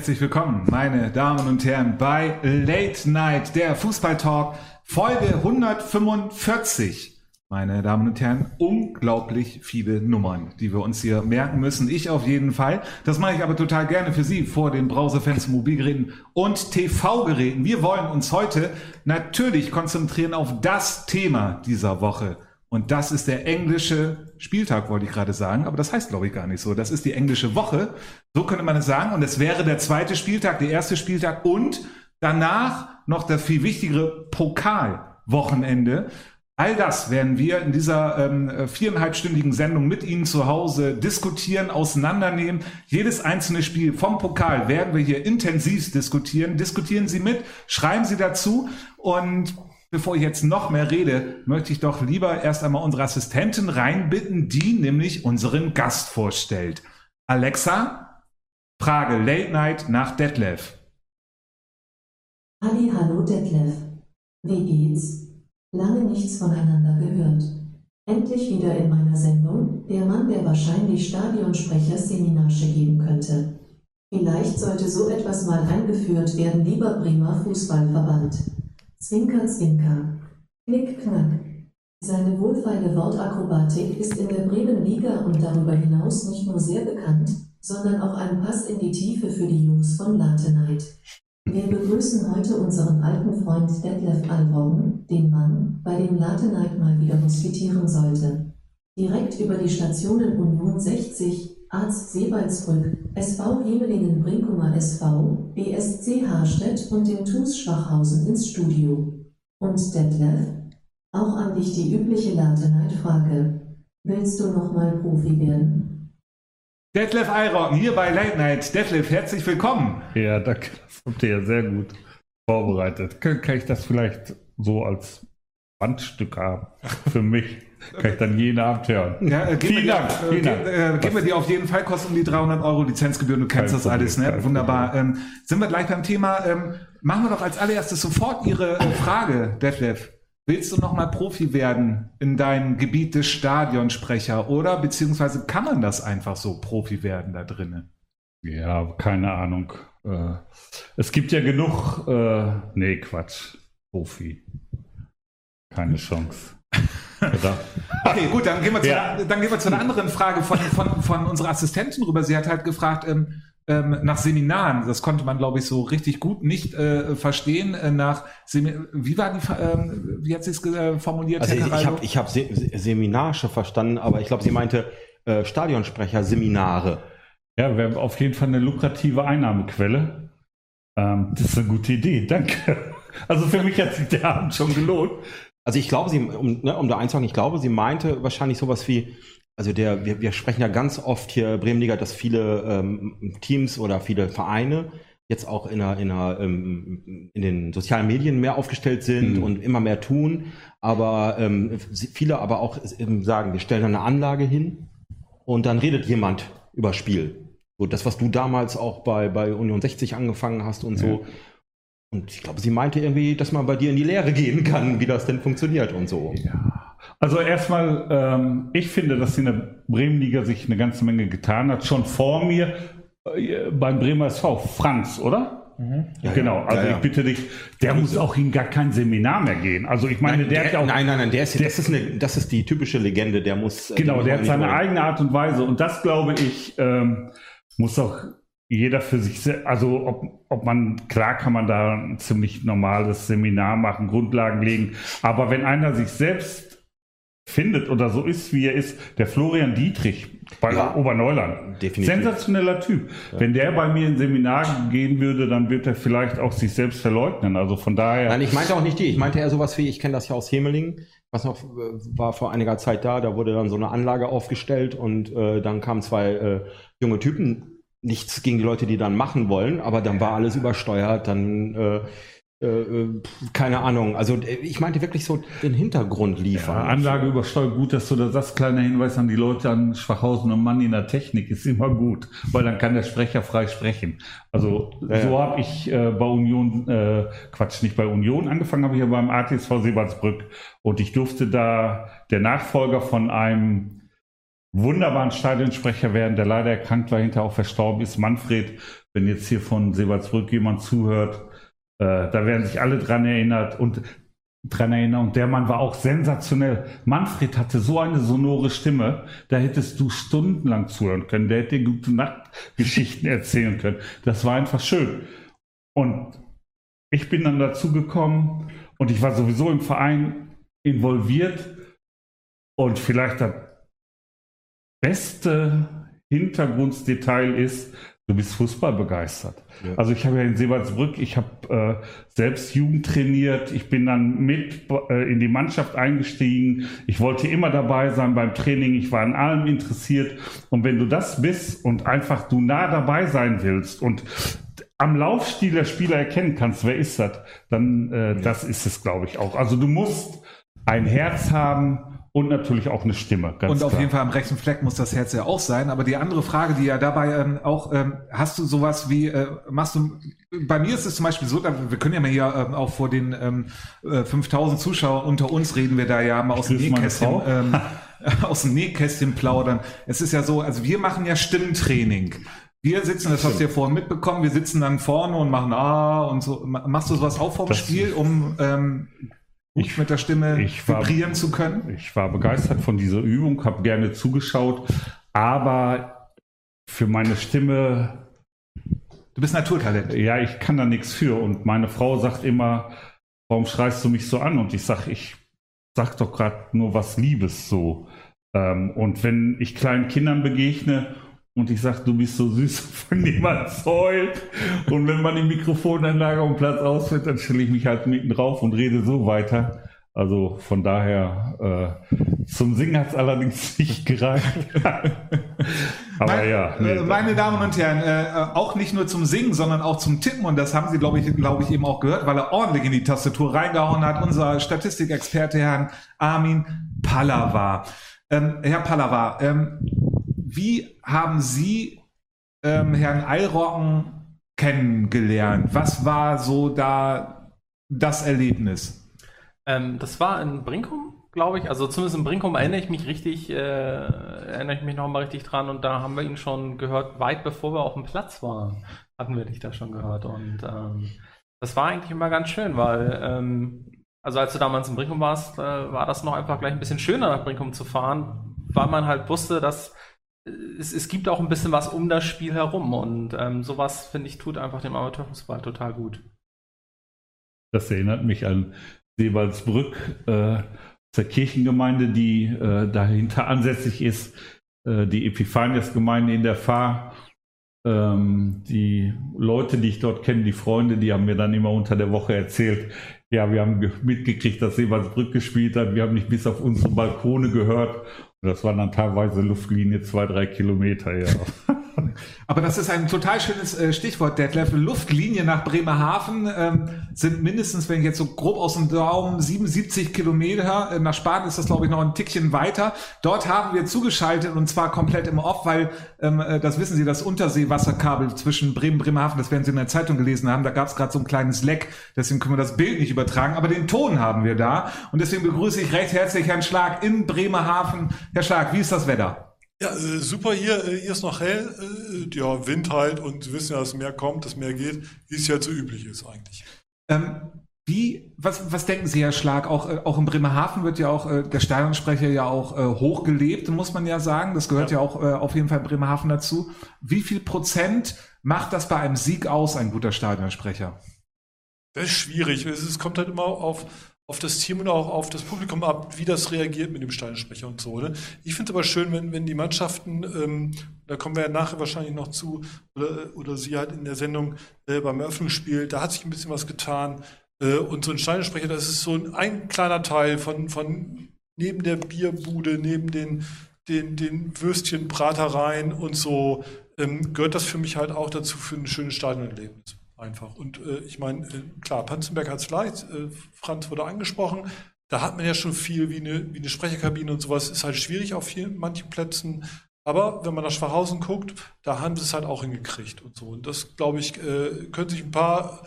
Herzlich willkommen, meine Damen und Herren, bei Late Night, der Fußballtalk, Folge 145. Meine Damen und Herren, unglaublich viele Nummern, die wir uns hier merken müssen. Ich auf jeden Fall. Das mache ich aber total gerne für Sie vor den Browserfenstern, Mobilgeräten und TV-Geräten. Wir wollen uns heute natürlich konzentrieren auf das Thema dieser Woche. Und das ist der englische Spieltag, wollte ich gerade sagen, aber das heißt, glaube ich, gar nicht so. Das ist die englische Woche, so könnte man es sagen. Und es wäre der zweite Spieltag, der erste Spieltag und danach noch das viel wichtigere Pokalwochenende. All das werden wir in dieser ähm, viereinhalbstündigen Sendung mit Ihnen zu Hause diskutieren, auseinandernehmen. Jedes einzelne Spiel vom Pokal werden wir hier intensiv diskutieren. Diskutieren Sie mit, schreiben Sie dazu und Bevor ich jetzt noch mehr rede, möchte ich doch lieber erst einmal unsere Assistentin reinbitten, die nämlich unseren Gast vorstellt. Alexa, Frage Late Night nach Detlef. Halli, hallo Detlef. Wie geht's? Lange nichts voneinander gehört. Endlich wieder in meiner Sendung, der Mann, der wahrscheinlich Stadionsprecher Seminasche geben könnte. Vielleicht sollte so etwas mal eingeführt werden, lieber Bremer Fußballverband. Zwinker, Zwinker. Knick, knack. Seine wohlfeile Wortakrobatik ist in der Bremen Liga und darüber hinaus nicht nur sehr bekannt, sondern auch ein Pass in die Tiefe für die Jungs von Latenheit. Wir begrüßen heute unseren alten Freund Detlef Alborn, den Mann, bei dem Latenheit mal wieder hospitieren sollte. Direkt über die Stationen Union 60, Arzt Seewaldsbrück, SV Hemelingen Brinkumer SV, BSC Harstedt und den TuS Schwachhausen ins Studio. Und Detlef? Auch an dich die übliche Late-Night-Frage. Willst du nochmal Profi werden? Detlef Eirocken hier bei Late Night. Detlef, herzlich willkommen. Ja, danke. Das habt ihr ja sehr gut vorbereitet. Kann, kann ich das vielleicht so als Bandstück haben für mich? Kann ich dann jeden Abend hören. Ja, äh, Vielen Dank. dir- Vielen Äh, Dank. äh, geben wir dir auf jeden Fall, kosten die 300 Euro Lizenzgebühren, du kennst das alles, Problem, ne? kein Wunderbar. Ähm, sind wir gleich beim Thema. Ähm, machen wir doch als allererstes sofort Ihre äh, Frage, Detlef. Willst du nochmal Profi werden in deinem Gebiet des Stadionsprecher oder beziehungsweise kann man das einfach so Profi werden da drinnen? Ja, keine Ahnung. Äh, es gibt ja genug. Äh, nee, Quatsch. Profi. Keine Chance. Oder? Okay, gut, dann gehen wir zu, Ja. einer, dann gehen wir zu einer anderen Frage von, von, von unserer Assistentin rüber. Sie hat halt gefragt ähm, ähm, nach Seminaren. Das konnte man, glaube ich, so richtig gut nicht äh, verstehen. Äh, nach wie war die, ähm, wie hat sie es äh, formuliert? Also ich, habe ich hab Se Se- Seminarche verstanden, aber ich glaube, sie meinte äh, Stadionsprecher-Seminare. Ja, wäre auf jeden Fall eine lukrative Einnahmequelle. Ähm, das ist eine gute Idee. Danke. Also für mich hat sich der Abend schon gelohnt. Also ich glaube, sie, um, ne, um da einzuhaken, ich glaube, sie meinte wahrscheinlich sowas wie, also der, wir, wir sprechen ja ganz oft hier Bremenliga, dass viele ähm, Teams oder viele Vereine jetzt auch in, einer, in, einer, ähm, in den sozialen Medien mehr aufgestellt sind Mhm. und immer mehr tun. Aber ähm, viele aber auch sagen, wir stellen eine Anlage hin und dann redet jemand über Spiel. So das, was du damals auch bei, bei Union 60 angefangen hast und so. Und ich glaube, sie meinte irgendwie, dass man bei dir in die Lehre gehen kann, wie das denn funktioniert und so. Ja. Also erstmal, ähm, ich finde, dass in der Bremenliga sich eine ganze Menge getan hat. Schon vor mir äh, beim Bremer SV. Franz, oder? Ja, genau, also ja, ja. ich bitte dich, der muss auch in gar kein Seminar mehr gehen. Also ich meine, der, hat ja auch nein, nein, nein, der ist, das, ist eine, das ist die typische Legende, der muss. äh, Genau, der hat seine wollen. eigene Art und Weise. Und das, glaube ich, ähm, muss auch jeder für sich, also ob, ob man, klar kann man da ein ziemlich normales Seminar machen, Grundlagen legen. Aber wenn einer sich selbst findet oder so ist, wie er ist, der Florian Dietrich bei Ja. Oberneuland. Definitiv. Sensationeller Typ. Wenn der bei mir in Seminar gehen würde, dann wird er vielleicht auch sich selbst verleugnen. Also von daher. Nein, ich meinte auch nicht die. Ich meinte eher sowas wie, ich kenne das ja aus Hemelingen. Was noch äh, war vor einiger Zeit da, da wurde dann so eine Anlage aufgestellt und äh, dann kamen zwei äh, junge Typen. Nichts gegen die Leute, die dann machen wollen, aber dann war alles übersteuert, dann äh, äh, äh, keine Ahnung. Also äh, ich meinte wirklich so den Hintergrund liefern. Ja, Anlage übersteuert gut, dass du da sagst, kleiner Hinweis an die Leute an Schwachhausen und Mann in der Technik ist immer gut, weil dann kann der Sprecher frei sprechen. Also Ja, so habe ich äh, bei Union, äh, Quatsch, nicht bei Union, angefangen habe ich ja beim ATSV Seebadsbrück und ich durfte da der Nachfolger von einem wunderbaren Stadionsprecher werden, der leider erkrankt war, hinterher auch verstorben ist, Manfred. Wenn jetzt hier von Seebaldsbrück jemand zuhört, äh, da werden sich alle dran erinnert und dran erinnern. Und der Mann war auch sensationell. Manfred hatte so eine sonore Stimme, da hättest du stundenlang zuhören können. Der hätte gute Nachtgeschichten erzählen können. Das war einfach schön. Und ich bin dann dazu gekommen und ich war sowieso im Verein involviert und vielleicht das beste Hintergrundsdetail ist, du bist Fußball begeistert. Ja. Also ich habe ja in Seebaldsbrück, ich habe äh, selbst Jugend trainiert, ich bin dann mit äh, in die Mannschaft eingestiegen, ich wollte immer dabei sein beim Training, ich war an allem interessiert und wenn du das bist und einfach du nah dabei sein willst und am Laufstil der Spieler erkennen kannst, wer ist das, dann äh, das ist es, glaube ich, auch. Also du musst ein Herz haben und natürlich auch eine Stimme. und auf klar. jeden Fall am rechten Fleck muss das Herz ja auch sein. Aber die andere Frage, die ja dabei ähm, auch, ähm, hast du sowas wie, äh, machst du, bei mir ist es zum Beispiel so, wir können ja mal hier ähm, auch vor den ähm, 5000 äh, Zuschauern unter uns reden wir da ja mal aus dem Nähkästchen, ähm, aus dem Nähkästchen plaudern. Es ist ja so, also wir machen ja Stimmtraining. Wir sitzen, das hast du ja vorhin mitbekommen, wir sitzen dann vorne und machen Ah und so. Machst du sowas auch vorm das Spiel, um ähm, ich, mit der Stimme ich war, vibrieren zu können? Ich war begeistert von dieser Übung, habe gerne zugeschaut, aber für meine Stimme. Du bist Naturtalent. Ja, ich kann da nichts für. Und meine Frau sagt immer, warum schreist du mich so an? Und ich sage, ich sag doch gerade nur was Liebes so. Ähm, und wenn ich kleinen Kindern begegne und ich sage, du bist so süß, von niemand heult. Und wenn man die Mikrofonanlage um Platz ausfällt, dann stelle ich mich halt mitten drauf und rede so weiter. Also von daher, äh, zum Singen hat es allerdings nicht gereicht. Aber meine, ja. Nee, äh, meine Damen und Herren, äh, auch nicht nur zum Singen, sondern auch zum Tippen. Und das haben Sie, glaube ich, glaube ich, eben auch gehört, weil er ordentlich in die Tastatur reingehauen hat. Unser Statistikexperte, Herrn Armin Pallava. Ähm, Herr Pallava, ähm, wie haben Sie ähm, Herrn Eilrocken kennengelernt? Was war so da das Erlebnis? Ähm, das war in Brinkum, glaube ich. Also zumindest in Brinkum erinnere ich mich richtig, äh, erinnere ich mich noch mal richtig dran. Und da haben wir ihn schon gehört, weit bevor wir auf dem Platz waren, hatten wir dich da schon gehört. Und ähm, das war eigentlich immer ganz schön, weil ähm, also als du damals in Brinkum warst, äh, war das noch einfach gleich ein bisschen schöner nach Brinkum zu fahren, weil man halt wusste, dass es, es gibt auch ein bisschen was um das Spiel herum und ähm, sowas, finde ich, tut einfach dem Amateurfußball total gut. Das erinnert mich an Seebaldsbrück, äh, der Kirchengemeinde, die äh, dahinter ansässig ist, äh, die Epiphanias-Gemeinde in der Fahr. Ähm, die Leute, die ich dort kenne, die Freunde, die haben mir dann immer unter der Woche erzählt, ja, wir haben mitgekriegt, dass Seebaldsbrück gespielt hat, wir haben nicht bis auf unsere Balkone gehört das waren dann teilweise Luftlinie zwei, drei Kilometer, ja. Aber das ist ein total schönes äh, Stichwort, Detlef. Luftlinie nach Bremerhaven ähm, sind mindestens, wenn ich jetzt so grob aus dem Daumen, 77 Kilometer. Nach Spanien ist das, glaube ich, noch ein Tickchen weiter. Dort haben wir zugeschaltet und zwar komplett im Off, weil, ähm, äh, das wissen Sie, das Unterseewasserkabel zwischen Bremen und Bremerhaven, das werden Sie in der Zeitung gelesen haben, da gab es gerade so ein kleines Leck. Deswegen können wir das Bild nicht übertragen, aber den Ton haben wir da. Und deswegen begrüße ich recht herzlich Herrn Schlag in Bremerhaven. Herr Schlag, wie ist das Wetter? Ja, äh, super hier. Äh, hier ist noch hell. Äh, ja, Wind halt und Sie wissen ja, dass mehr kommt, dass mehr geht, wie es ja so üblich ist eigentlich. Ähm, wie, was, was denken Sie, Herr Schlag? Auch, äh, auch in Bremerhaven wird ja auch äh, der Stadionsprecher ja auch äh, hochgelebt, muss man ja sagen. Das gehört ja, ja auch auf jeden Fall in Bremerhaven dazu. Wie viel Prozent macht das bei einem Sieg aus, ein guter Stadionsprecher? Das ist schwierig. Es, es kommt halt immer auf, auf das Team und auch auf das Publikum ab, wie das reagiert mit dem Steinsprecher und so. Ne? Ich finde es aber schön, wenn, wenn die Mannschaften, ähm, da kommen wir ja nachher wahrscheinlich noch zu, oder, oder sie halt in der Sendung äh, beim Eröffnungsspiel, da hat sich ein bisschen was getan. Äh, und so ein Steinsprecher, das ist so ein, ein, kleiner Teil von, von neben der Bierbude, neben den, den, den Würstchenbratereien und so, ähm, gehört das für mich halt auch dazu für ein schönes Stadionerlebnis einfach. Und äh, ich meine, äh, klar, Panzenberg hat es leicht, äh, Franz wurde angesprochen. Da hat man ja schon viel wie eine, wie eine Sprecherkabine und sowas, ist halt schwierig auf vielen, manchen Plätzen. Aber wenn man nach Schwachhausen guckt, da haben sie es halt auch hingekriegt und so. Und das, glaube ich, äh, können sich ein paar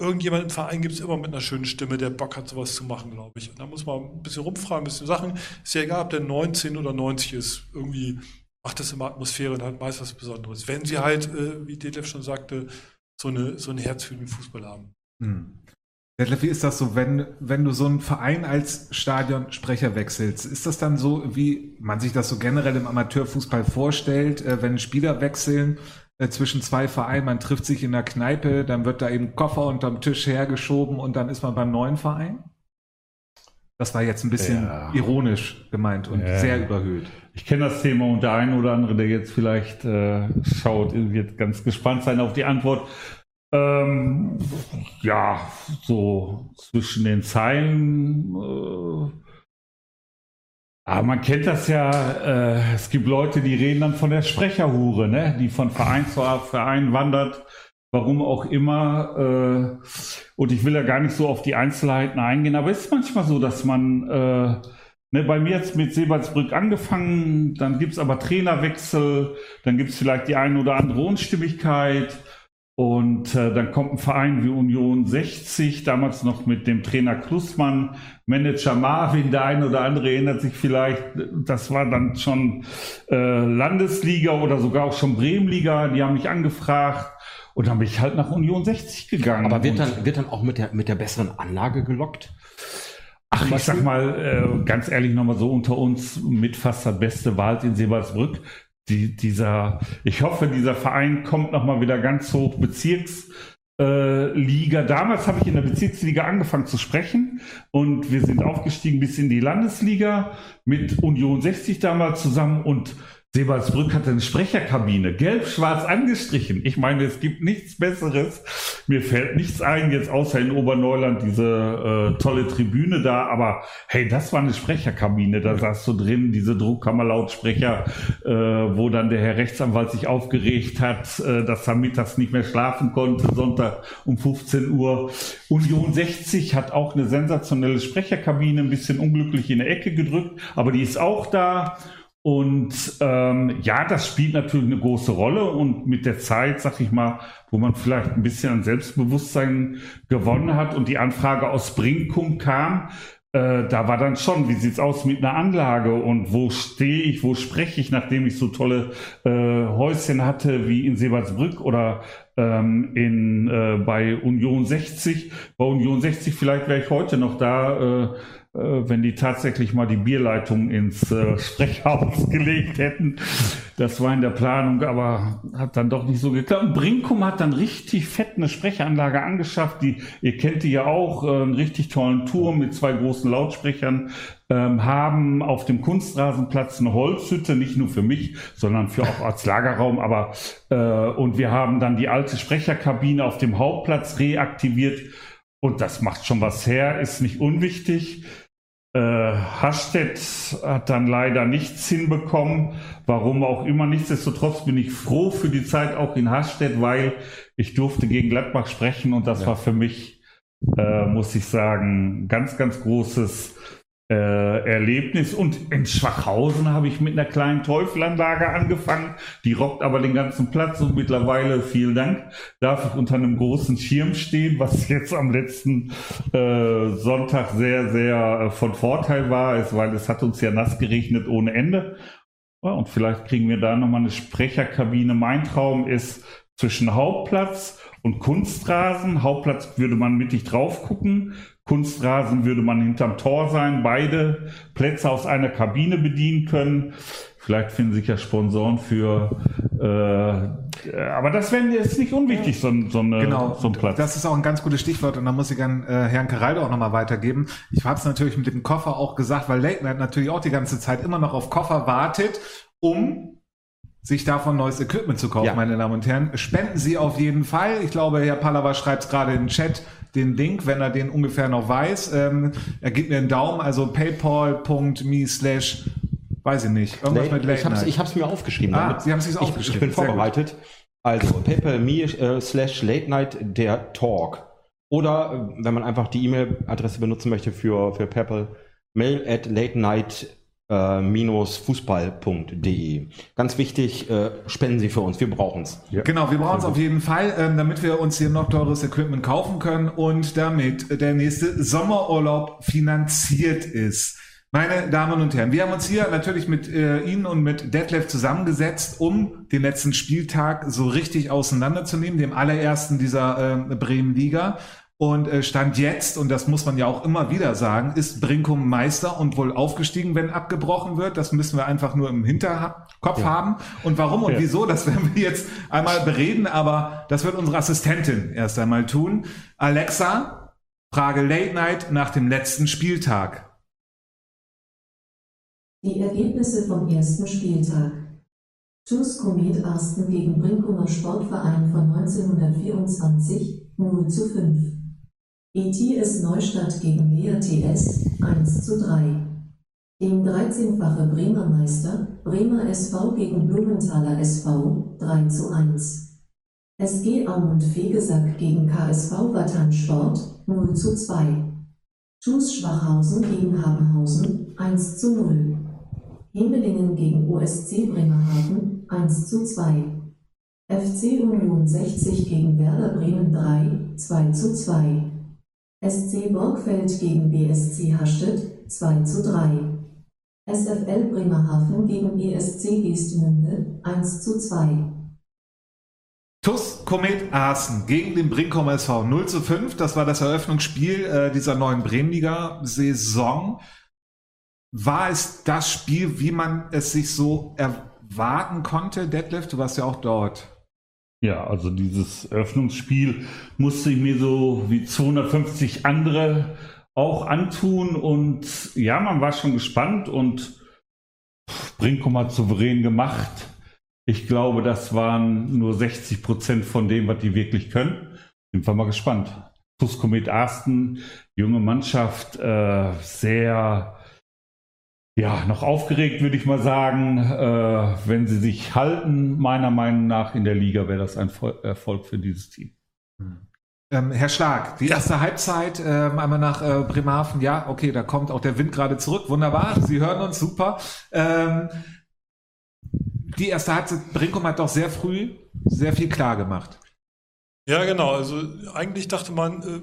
irgendjemand im Verein gibt es immer mit einer schönen Stimme, der Bock hat, sowas zu machen, glaube ich. Und da muss man ein bisschen rumfragen, ein bisschen Sachen. Ist ja egal, ob der 19 oder 90 ist. Irgendwie macht das immer Atmosphäre und hat meist was Besonderes. Wenn sie halt, äh, wie Detlef schon sagte, so, eine, so ein Herz für den Fußball haben. Hm. Detlef, wie ist das so, wenn, wenn du so einen Verein als Stadionsprecher wechselst? Ist das dann so, wie man sich das so generell im Amateurfußball vorstellt, äh, wenn Spieler wechseln? Äh, zwischen zwei Vereinen, man trifft sich in der Kneipe, dann wird da eben Koffer unterm Tisch hergeschoben und dann ist man beim neuen Verein? Das war jetzt ein bisschen Ja. ironisch gemeint und Ja. sehr überhöht. Ich kenne das Thema und der eine oder andere, der jetzt vielleicht äh, schaut, wird ganz gespannt sein auf die Antwort. Ähm, ja, so zwischen den Zeilen. Äh, aber man kennt das ja, äh, es gibt Leute, die reden dann von der Sprecherhure, ne? die von Verein zu Verein wandert, warum auch immer. Äh, und ich will ja gar nicht so auf die Einzelheiten eingehen, aber es ist manchmal so, dass man äh, Ne, bei mir jetzt mit Sebalsbrück angefangen, dann gibt's aber Trainerwechsel, dann gibt's vielleicht die eine oder andere Unstimmigkeit und äh, dann kommt ein Verein wie Union 60, damals noch mit dem Trainer Klussmann, Manager Marvin, der eine oder andere erinnert sich vielleicht, das war dann schon äh, Landesliga oder sogar auch schon Bremenliga, die haben mich angefragt und dann bin ich halt nach Union 60 gegangen. Aber wird dann, wird dann auch mit der, mit der besseren Anlage gelockt? Ach, ich sag mal, äh, ganz ehrlich nochmal so unter uns, mit fast der beste Wald in Sebalsbrück. Die, dieser, ich hoffe, dieser Verein kommt nochmal wieder ganz hoch Bezirksliga. Äh, Liga. Damals habe ich in der Bezirksliga angefangen zu sprechen und wir sind aufgestiegen bis in die Landesliga mit Union 60 damals zusammen und Sebalsbrück hatte eine Sprecherkabine, gelb-schwarz angestrichen. Ich meine, es gibt nichts Besseres. Mir fällt nichts ein, jetzt außer in Oberneuland diese äh, tolle Tribüne da. Aber hey, das war eine Sprecherkabine. Da saß du drin, diese Druckkammerlautsprecher, äh, wo dann der Herr Rechtsanwalt sich aufgeregt hat, äh, dass er mittags nicht mehr schlafen konnte, Sonntag um 15 Uhr. Union 60 hat auch eine sensationelle Sprecherkabine, ein bisschen unglücklich in der Ecke gedrückt, aber die ist auch da. Und ähm, ja, das spielt natürlich eine große Rolle und mit der Zeit, sag ich mal, wo man vielleicht ein bisschen an Selbstbewusstsein gewonnen hat und die Anfrage aus Brinkum kam, äh, da war dann schon, wie sieht's aus mit einer Anlage und wo stehe ich, wo spreche ich, nachdem ich so tolle äh, Häuschen hatte wie in Sebalsbrück oder ähm, in, äh, bei Union 60. Bei Union 60 vielleicht wäre ich heute noch da, äh, wenn die tatsächlich mal die Bierleitung ins äh, Sprechhaus gelegt hätten. Das war in der Planung, aber hat dann doch nicht so geklappt. Und Brinkum hat dann richtig fett eine Sprechanlage angeschafft. Die, ihr kennt die ja auch, äh, einen richtig tollen Turm mit zwei großen Lautsprechern, ähm, haben auf dem Kunstrasenplatz eine Holzhütte, nicht nur für mich, sondern für auch als Lagerraum. Aber äh, und wir haben dann die alte Sprecherkabine auf dem Hauptplatz reaktiviert. Und das macht schon was her, ist nicht unwichtig. Äh, Hastedt hat dann leider nichts hinbekommen, warum auch immer. Nichtsdestotrotz bin ich froh für die Zeit auch in Hastedt, weil ich durfte gegen Gladbach sprechen und das war für mich, äh, muss ich sagen, ganz, ganz großes äh, Erlebnis. Und in Schwachhausen habe ich mit einer kleinen Teufelanlage angefangen. Die rockt aber den ganzen Platz und mittlerweile, vielen Dank, darf ich unter einem großen Schirm stehen, was jetzt am letzten äh, Sonntag sehr, sehr äh, von Vorteil war, ist, weil es hat uns ja nass geregnet ohne Ende. Ja, und vielleicht kriegen wir da nochmal eine Sprecherkabine. Mein Traum ist zwischen Hauptplatz und Kunstrasen. Hauptplatz würde man mittig drauf gucken. Kunstrasen würde man hinterm Tor sein, beide Plätze aus einer Kabine bedienen können. Vielleicht finden sich ja Sponsoren für, äh, aber das wäre jetzt nicht unwichtig, so, ein- so, eine, Genau, so ein Platz. das ist auch ein ganz gutes Stichwort und da muss ich an äh, Herrn Caraldo auch nochmal weitergeben. Ich habe es natürlich mit dem Koffer auch gesagt, weil Late Night natürlich auch die ganze Zeit immer noch auf Koffer wartet, um sich davon neues Equipment zu kaufen, Ja. meine Damen und Herren. Spenden Sie auf jeden Fall. Ich glaube, Herr Pallava schreibt gerade in den Chat den Link, wenn er den ungefähr noch weiß. Ähm, er gibt mir einen Daumen, also paypal.me slash, weiß ich nicht, irgendwas mit Late ich habe Night. ich hab's mir aufgeschrieben. Ah, damit- Sie haben sich's ich, aufgeschrieben. Ich bin Sehr gut. vorbereitet. Also paypal.me äh, slash late night der Talk. Oder äh, wenn man einfach die E-Mail-Adresse benutzen möchte für, für PayPal, mail at late night fußball.de. Ganz wichtig, äh, spenden Sie für uns, wir brauchen es. Ja. Genau, wir brauchen es auf jeden Fall, ähm, damit wir uns hier noch teures Equipment kaufen können und damit der nächste Sommerurlaub finanziert ist. Meine Damen und Herren, wir haben uns hier natürlich mit äh, Ihnen und mit Detlef zusammengesetzt, um den letzten Spieltag so richtig auseinanderzunehmen, dem allerersten dieser äh, Bremen-Liga. Und äh, Stand jetzt, und das muss man ja auch immer wieder sagen, ist Brinkum Meister und wohl aufgestiegen, wenn abgebrochen wird. Das müssen wir einfach nur im Hinterkopf Ja. haben. Und warum und Ja. wieso, das werden wir jetzt einmal bereden, aber das wird unsere Assistentin erst einmal tun. Alexa, Frage Late Night nach dem letzten Spieltag. Die Ergebnisse vom ersten Spieltag. TuS Komet Arsten gegen Brinkumer Sportverein von 1924 0 zu 5. ETS Neustadt gegen Lea TS 1 zu 3. Dem 13-fache Bremer Meister Bremer SV gegen Blumenthaler SV 3 zu 1. SG Aumund Fegesack gegen KSV Wattan Sport 0 zu 2. TuS Schwachhausen gegen Habenhausen 1 zu 0. Hemelingen gegen OSC Bremerhaven 1 zu 2. FC Union 60 gegen Werder Bremen 3 2 zu 2. SC Borgfeld gegen BSC Hastedt 2 zu 3. SFL Bremerhaven gegen ESC Geestmünde 1 zu 2. TUS Komet Aachen gegen den Brinkum SV 0 zu 5. Das war das Eröffnungsspiel äh, dieser neuen Bremenliga-Saison. War es das Spiel, wie man es sich so erwarten konnte, Detlef? Du warst ja auch dort. Ja, also dieses Eröffnungsspiel musste ich mir so wie 250 andere auch antun und ja, man war schon gespannt und Brinkum hat souverän gemacht. Ich glaube, das waren nur 60 Prozent von dem, was die wirklich können. Sind wir mal gespannt. Tuskomet Arsten, junge Mannschaft, äh, sehr ja, noch aufgeregt, würde ich mal sagen. Äh, wenn sie sich halten, meiner Meinung nach in der Liga, wäre das ein Vol Erfolg für dieses Team. Ähm, Herr Schlag, die erste Halbzeit ähm, einmal nach äh, Bremerhaven. Ja, okay, da kommt auch der Wind gerade zurück. Wunderbar, Sie hören uns, super. Ähm, die erste Halbzeit, Brinkum hat doch sehr früh sehr viel klar gemacht. Ja, genau. Also eigentlich dachte man, äh,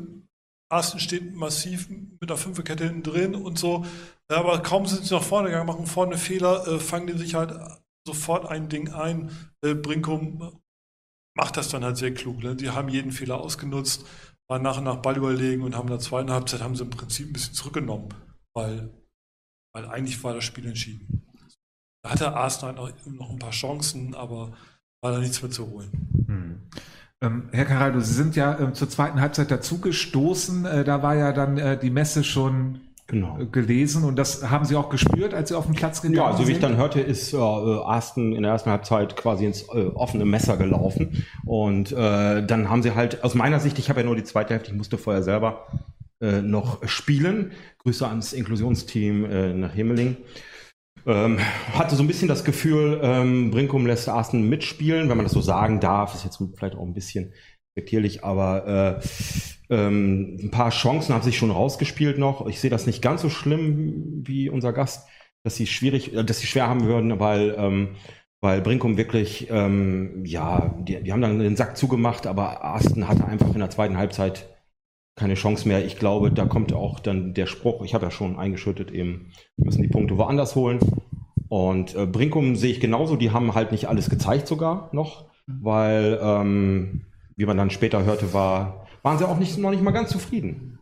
Arsten steht massiv mit einer Fünferkette hinten drin und so. Ja, aber kaum sind sie nach vorne gegangen, machen vorne Fehler, äh, fangen die sich halt sofort ein Ding ein. Äh, Brinkum macht das dann halt sehr klug. Ne? Die haben jeden Fehler ausgenutzt, waren nach und nach Ball überlegen und haben in der zweiten Halbzeit haben sie im Prinzip ein bisschen zurückgenommen, weil, weil eigentlich war das Spiel entschieden. Da hatte Arsenal noch, noch ein paar Chancen, aber war da nichts mehr zu holen. Ähm, Herr Caraldo, Sie sind ja ähm, zur zweiten Halbzeit dazugestoßen. Äh, da war ja dann äh, die Messe schon Genau. äh, gelesen und das haben Sie auch gespürt, als Sie auf den Platz gegangen Ja, also wie ich sind? dann hörte, ist äh, Aston in der ersten Halbzeit quasi ins äh, offene Messer gelaufen. Und äh, dann haben sie halt, aus meiner Sicht, ich habe ja nur die zweite Hälfte, ich musste vorher selber äh, noch spielen. Grüße ans Inklusionsteam äh, nach Himmeling. Ähm, hatte so ein bisschen das Gefühl, ähm, Brinkum lässt Aston mitspielen, wenn man das so sagen darf, ist jetzt vielleicht auch ein bisschen respektierlich, aber äh, ähm, ein paar Chancen haben sich schon rausgespielt noch. Ich sehe das nicht ganz so schlimm wie unser Gast, dass sie schwierig, äh, dass sie schwer haben würden, weil ähm, weil Brinkum wirklich, ähm, ja, die, die haben dann den Sack zugemacht, aber Aston hatte einfach in der zweiten Halbzeit keine Chance mehr. Ich glaube, da kommt auch dann der Spruch, ich habe ja schon eingeschüttet, eben, wir müssen die Punkte woanders holen. Und äh, Brinkum sehe ich genauso, die haben halt nicht alles gezeigt sogar noch, weil, ähm, wie man dann später hörte, war, waren sie auch nicht, noch nicht mal ganz zufrieden.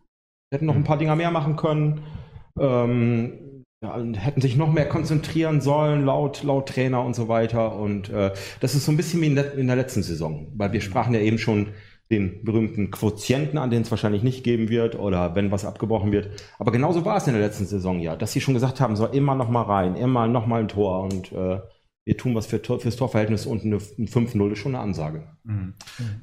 Hätten noch ein paar Dinger mehr machen können. Ähm, ja, hätten sich noch mehr konzentrieren sollen, laut, laut Trainer und so weiter. Und äh, das ist so ein bisschen wie in der, in der letzten Saison, weil wir sprachen ja eben schon den berühmten Quotienten an, den es wahrscheinlich nicht geben wird oder wenn was abgebrochen wird. Aber genauso war es in der letzten Saison ja, dass sie schon gesagt haben, so immer noch mal rein, immer noch mal ein Tor und äh, wir tun was für, fürs Torverhältnis und eine, ein 5-0 ist schon eine Ansage.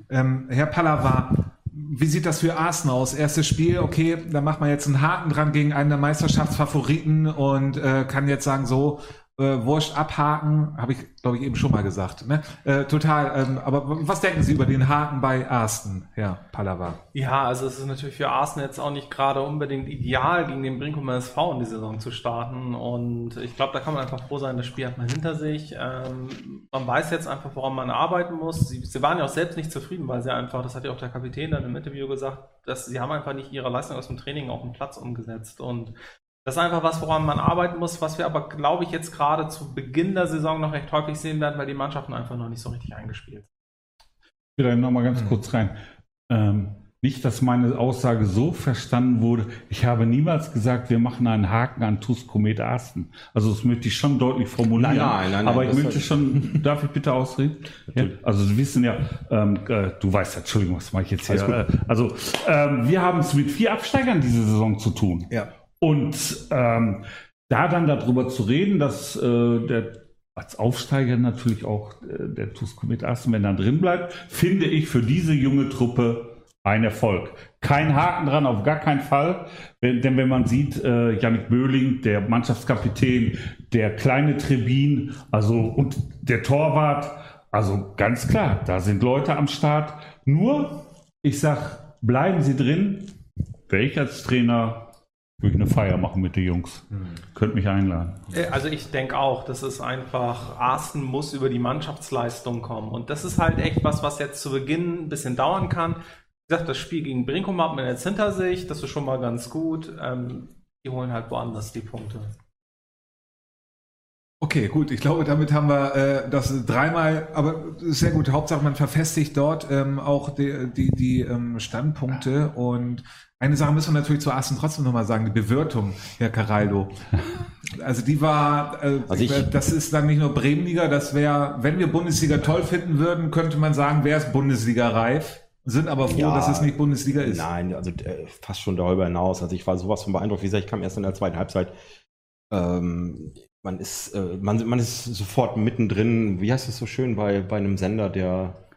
Ähm, Herr Pallava, wie sieht das für Arsenal aus? Erstes Spiel, okay, da macht man jetzt einen Haken dran gegen einen der Meisterschaftsfavoriten und äh, kann jetzt sagen, so, äh, Wurst abhaken, habe ich, glaube ich, eben schon mal gesagt. Ne? Äh, total. Ähm, aber was denken Sie über den Haken bei Arsten, Herr Pallava? Ja, also es ist natürlich für Arsenal jetzt auch nicht gerade unbedingt ideal, gegen den Brinkum SV in die Saison zu starten. Und ich glaube, da kann man einfach froh sein, das Spiel hat man hinter sich. Ähm, man weiß jetzt einfach, woran man arbeiten muss. Sie, sie waren ja auch selbst nicht zufrieden, weil sie einfach, das hat ja auch der Kapitän dann im Interview gesagt, dass sie haben einfach nicht ihre Leistung aus dem Training auf den Platz umgesetzt. Und das ist einfach was, woran man arbeiten muss, was wir aber, glaube ich, jetzt gerade zu Beginn der Saison noch recht häufig sehen werden, weil die Mannschaften einfach noch nicht so richtig eingespielt sind. Ich will da nochmal Hm. ganz kurz rein. Ähm, nicht, dass meine Aussage so verstanden wurde. Ich habe niemals gesagt, wir machen einen Haken an TuS Komet Arsten. Also das möchte ich schon deutlich formulieren. Nein, nein, nein, Aber nein, ich möchte schon, darf ich bitte ausreden? Ja, also Sie wissen ja, ähm, äh, du weißt ja, Entschuldigung, was mache ich jetzt hier? Äh, also ähm, wir haben es mit vier Absteigern diese Saison zu tun. Ja. Und ähm, da dann darüber zu reden, dass äh, der als Aufsteiger natürlich auch äh, der Tusko mit Assen, wenn er drin bleibt, finde ich für diese junge Truppe ein Erfolg. Kein Haken dran, auf gar keinen Fall. Wenn, denn wenn man sieht, äh, Yannick Böhling, der Mannschaftskapitän, der kleine Trebin, also und der Torwart, also ganz klar, da sind Leute am Start. Nur, ich sag, bleiben Sie drin. Wäre ich als Trainer, würde ich eine Feier machen mit den Jungs. Könnt mich einladen. Äh, Also ich denke auch, das ist einfach, Arsten muss über die Mannschaftsleistung kommen. Und das ist halt echt was, was jetzt zu Beginn ein bisschen dauern kann. Wie gesagt, das Spiel gegen Brinkum hat man jetzt hinter sich, das ist schon mal ganz gut. Ähm, die holen halt woanders die Punkte. Okay, gut. Ich glaube, damit haben wir äh, das dreimal, aber sehr gut. Hauptsache, man verfestigt dort ähm, auch die, die, die ähm, Standpunkte. Und eine Sache müssen wir natürlich zu Assen trotzdem nochmal sagen, die Bewirtung, Herr Caraldo. Also die war, äh, Also ich- das ist dann nicht nur Bremenliga, das wäre, wenn wir Bundesliga toll finden würden, könnte man sagen, wäre es Bundesliga reif. Sind aber froh, Ja, dass es nicht Bundesliga ist. Nein, also äh, fast schon darüber hinaus. Also ich war sowas von beeindruckt. Wie gesagt, ich kam erst in der zweiten Halbzeit. Ähm, man ist, äh, man, man ist sofort mittendrin. Wie heißt das so schön bei, bei einem Sender, der,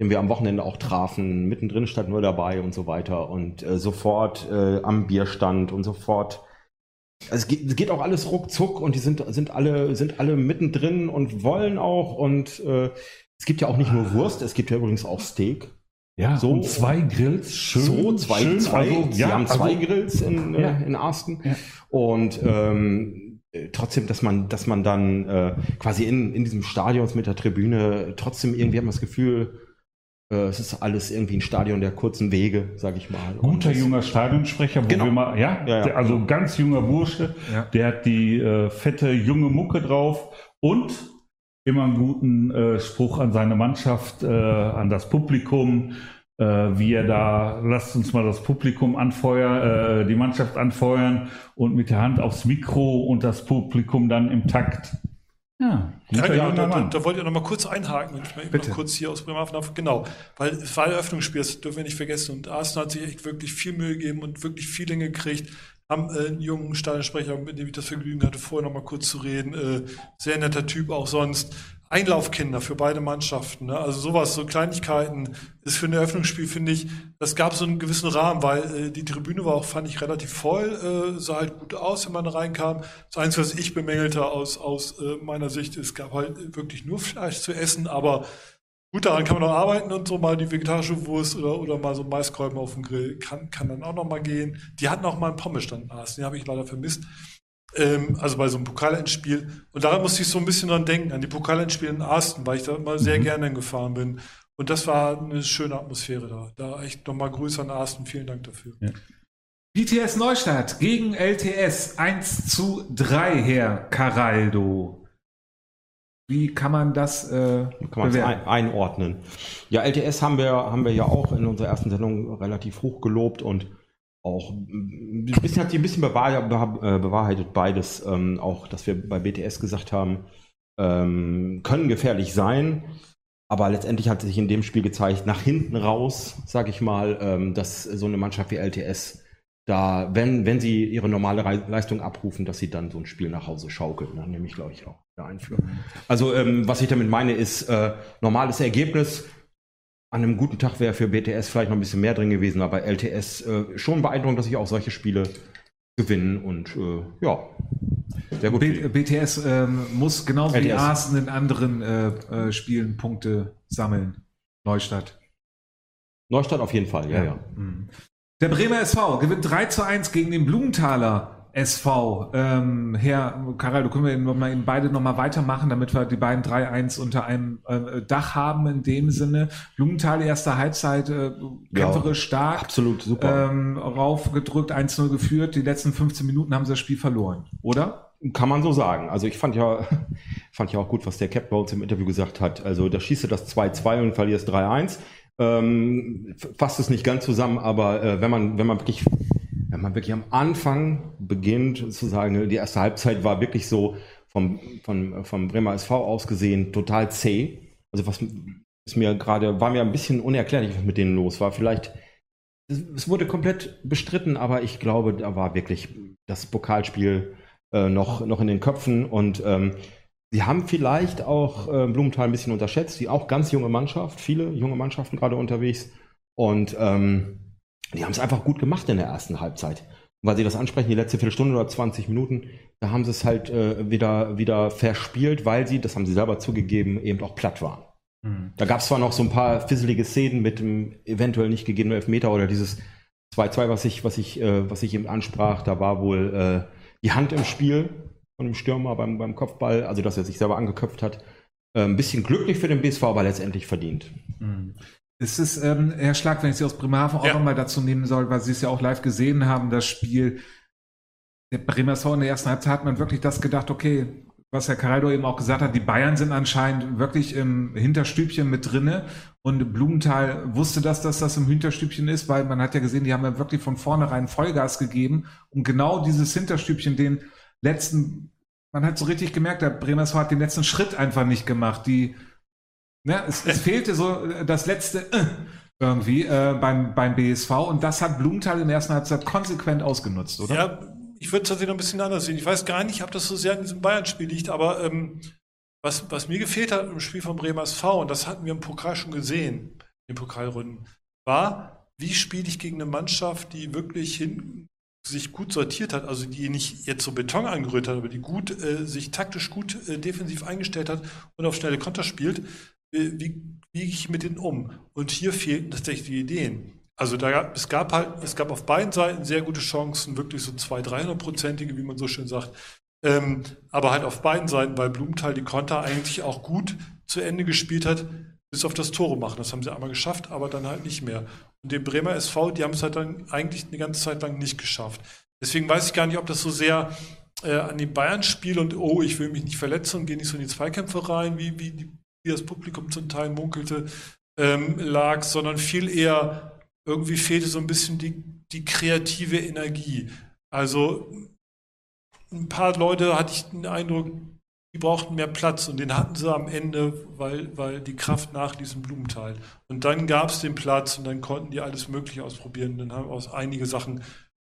den wir am Wochenende auch trafen. Mittendrin stand nur dabei und so weiter. Und äh, sofort äh, am Bierstand und sofort. Also es geht, es geht auch alles ruckzuck und die sind, sind, alle, sind alle mittendrin und wollen auch. Und äh, es gibt ja auch nicht nur Wurst, es gibt ja übrigens auch Steak. Ja, So- und zwei Grills, schön. So, zwei, schön, zwei, also, sie ja, haben zwei also, Grills in, Ja. äh, in Arsten. Ja. Und ähm, äh, trotzdem, dass man, dass man dann äh, quasi in, in diesem Stadion mit der Tribüne trotzdem irgendwie hat man das Gefühl, äh, es ist alles irgendwie ein Stadion der kurzen Wege, sag ich mal. Guter das- junger Stadionsprecher, wo Genau. wir mal, ja, Ja, ja. Der, also ganz junger Bursche, Ja. der hat die äh, fette junge Mucke drauf und immer einen guten äh, Spruch an seine Mannschaft, äh, an das Publikum, äh, wie er da, lasst uns mal das Publikum anfeuern, äh, die Mannschaft anfeuern und mit der Hand aufs Mikro und das Publikum dann im Takt. Ja, Ja, genau, junger da, da, da wollte ich noch mal kurz einhaken, wenn ich mal Bitte. kurz hier aus Bremerhaven darf. Genau, weil es war Eröffnungsspiel, das dürfen wir nicht vergessen. Und Arsenal hat sich echt wirklich viel Mühe gegeben und wirklich viel Dinge gekriegt. Haben äh, einen jungen Stadionsprecher, mit dem ich das Vergnügen hatte, vorher noch mal kurz zu reden. Äh, sehr netter Typ auch sonst. Einlaufkinder für beide Mannschaften. Ne? Also sowas, so Kleinigkeiten ist für ein Eröffnungsspiel, finde ich, das gab so einen gewissen Rahmen, weil äh, die Tribüne war auch, fand ich, relativ voll, äh, sah halt gut aus, wenn man reinkam. Das Einzige, was ich bemängelte aus, aus äh, meiner Sicht, es gab halt wirklich nur Fleisch zu essen, aber gut, daran kann man noch arbeiten und so mal die vegetarische Wurst oder, oder mal so Maiskolben auf dem Grill kann, kann dann auch noch mal gehen. Die hatten auch mal einen Pommesstand, den habe ich leider vermisst. Ähm, also bei so einem Pokalendspiel. Und daran musste ich so ein bisschen dran denken, an die Pokalendspiele in Arsten, weil ich da immer sehr gerne hingefahren bin. Und das war eine schöne Atmosphäre da. Da echt nochmal Grüße an Arsten. Vielen Dank dafür. BTS Neustadt gegen LTS 1 zu 3, Herr Caraldo. Wie kann man das äh, Kann ein, einordnen. Ja, LTS haben wir, haben wir ja auch in unserer ersten Sendung relativ hoch gelobt und auch ein bisschen hat sich ein bisschen äh, bewahrheitet beides, ähm, auch dass wir bei BTS gesagt haben, ähm, können gefährlich sein, aber letztendlich hat sich in dem Spiel gezeigt, nach hinten raus, sage ich mal, ähm, dass so eine Mannschaft wie LTS da, wenn, wenn sie ihre normale Rei- Leistung abrufen, dass sie dann so ein Spiel nach Hause schaukeln, dann nehme ich, glaube ich, auch der Einführung. Also, ähm, was ich damit meine, ist äh, normales Ergebnis. An einem guten Tag wäre für BTS vielleicht noch ein bisschen mehr drin gewesen, aber LTS äh, schon beeindruckend, dass sie auch solche Spiele gewinnen und äh, ja. Sehr gut. B BTS ähm, muss genauso wie LTS. Arsen in anderen äh, äh, Spielen Punkte sammeln. Neustadt. Neustadt auf jeden Fall, ja, ja. Mhm. Der Bremer SV gewinnt 3 zu 1 gegen den Blumenthaler SV. Ähm, Herr Karel, du können wir noch mal beide nochmal weitermachen, damit wir die beiden 3-1 unter einem äh, Dach haben in dem Sinne. Blumenthal erste Halbzeit äh, kämpferisch stark. Absolut super. Ähm, raufgedrückt, 1-0 geführt. Die letzten 15 Minuten haben sie das Spiel verloren, oder? Kann man so sagen. Also ich fand ja, fand ja auch gut, was der Cap bei uns im Interview gesagt hat. Also da schießt du das 2-2 und verlierst 3-1. Ähm, fasst es nicht ganz zusammen, aber äh, wenn man, wenn man wirklich, wenn man wirklich am Anfang beginnt zu sagen, die erste Halbzeit war wirklich so vom, vom, vom Bremer SV aus gesehen total zäh. Also was ist mir gerade, war mir ein bisschen unerklärlich, was mit denen los war. Vielleicht, es, es wurde komplett bestritten, aber ich glaube, da war wirklich das Pokalspiel äh, noch, noch in den Köpfen und ähm, sie haben vielleicht auch äh, Blumenthal ein bisschen unterschätzt, die auch ganz junge Mannschaft, viele junge Mannschaften gerade unterwegs und ähm, die haben es einfach gut gemacht in der ersten Halbzeit. Und weil sie das ansprechen, die letzte Viertelstunde oder 20 Minuten, da haben sie es halt äh, wieder, wieder verspielt, weil sie, das haben sie selber zugegeben, eben auch platt waren. Da gab es zwar noch so ein paar fisselige Szenen mit dem eventuell nicht gegebenen Elfmeter oder dieses 2-2, was ich, was ich, äh, was ich eben ansprach, da war wohl äh, die Hand im Spiel von dem Stürmer beim, beim Kopfball, also dass er sich selber angeköpft hat. Äh, ein bisschen glücklich für den BSV, aber letztendlich verdient. Ist es, ähm, Herr Schlag, wenn ich Sie aus Bremerhaven auch Ja. nochmal dazu nehmen soll, weil Sie es ja auch live gesehen haben, das Spiel. Der Bremer SV in der ersten Halbzeit hat man wirklich das gedacht, okay, was Herr Caraldo eben auch gesagt hat, die Bayern sind anscheinend wirklich im Hinterstübchen mit drinne und Blumenthal wusste, dass das das im Hinterstübchen ist, weil man hat ja gesehen, die haben ja wirklich von vornherein Vollgas gegeben, um genau dieses Hinterstübchen, den letzten, man hat so richtig gemerkt, der Bremer SV hat den letzten Schritt einfach nicht gemacht, die, ne, es, es fehlte so äh, das letzte äh, irgendwie äh, beim, beim BSV und das hat Blumenthal in der ersten Halbzeit konsequent ausgenutzt, oder? Ja, ich würde es tatsächlich noch ein bisschen anders sehen. Ich weiß gar nicht, ob das so sehr an diesem Bayern-Spiel liegt, aber ähm, was, was mir gefehlt hat im Spiel von Bremer SV, und das hatten wir im Pokal schon gesehen, in den Pokalrunden, war, wie spiele ich gegen eine Mannschaft, die wirklich hin, sich gut sortiert hat, also die nicht jetzt so Beton angerührt hat, aber die gut, äh, sich taktisch gut äh, defensiv eingestellt hat und auf schnelle Konter spielt, äh, wie gehe ich mit denen um? Und hier fehlten tatsächlich die Ideen. Also da, es gab halt, es gab auf beiden Seiten sehr gute Chancen, wirklich so 200, 300-prozentige, wie man so schön sagt. Ähm, aber halt auf beiden Seiten, weil Blumenthal die Konter eigentlich auch gut zu Ende gespielt hat, bis auf das Tore machen. Das haben sie einmal geschafft, aber dann halt nicht mehr. Und den Bremer SV, die haben es halt dann eigentlich eine ganze Zeit lang nicht geschafft. Deswegen weiß ich gar nicht, ob das so sehr äh, an dem Bayern-Spiel und oh, ich will mich nicht verletzen und gehe nicht so in die Zweikämpfe rein, wie, wie, die, wie das Publikum zum Teil munkelte, ähm, lag, sondern viel eher irgendwie fehlte so ein bisschen die, die kreative Energie. Also ein paar Leute hatte ich den Eindruck, die brauchten mehr Platz und den hatten sie am Ende, weil, weil die Kraft nachließ im Blumenthal. Und dann gab es den Platz und dann konnten die alles Mögliche ausprobieren. Dann haben aus einige Sachen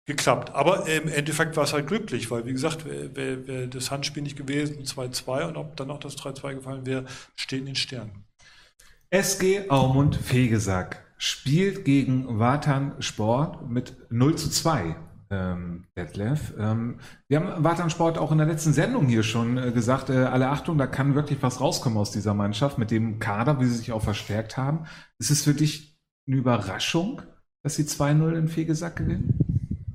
geklappt. Aber im Endeffekt war es halt glücklich, weil wie gesagt, wäre wär, wär das Handspiel nicht gewesen, 2-2 und ob dann auch das 3-2 gefallen wäre, steht in den Sternen. SG Aumund Fegesack spielt gegen Watan Sport mit 0 zu 2. Ähm, Detlef. Ähm, wir haben Watan Sport auch in der letzten Sendung hier schon äh, gesagt, äh, alle Achtung, da kann wirklich was rauskommen aus dieser Mannschaft mit dem Kader, wie sie sich auch verstärkt haben. Ist es für dich eine Überraschung, dass sie 2-0 in Fegesack gewinnen?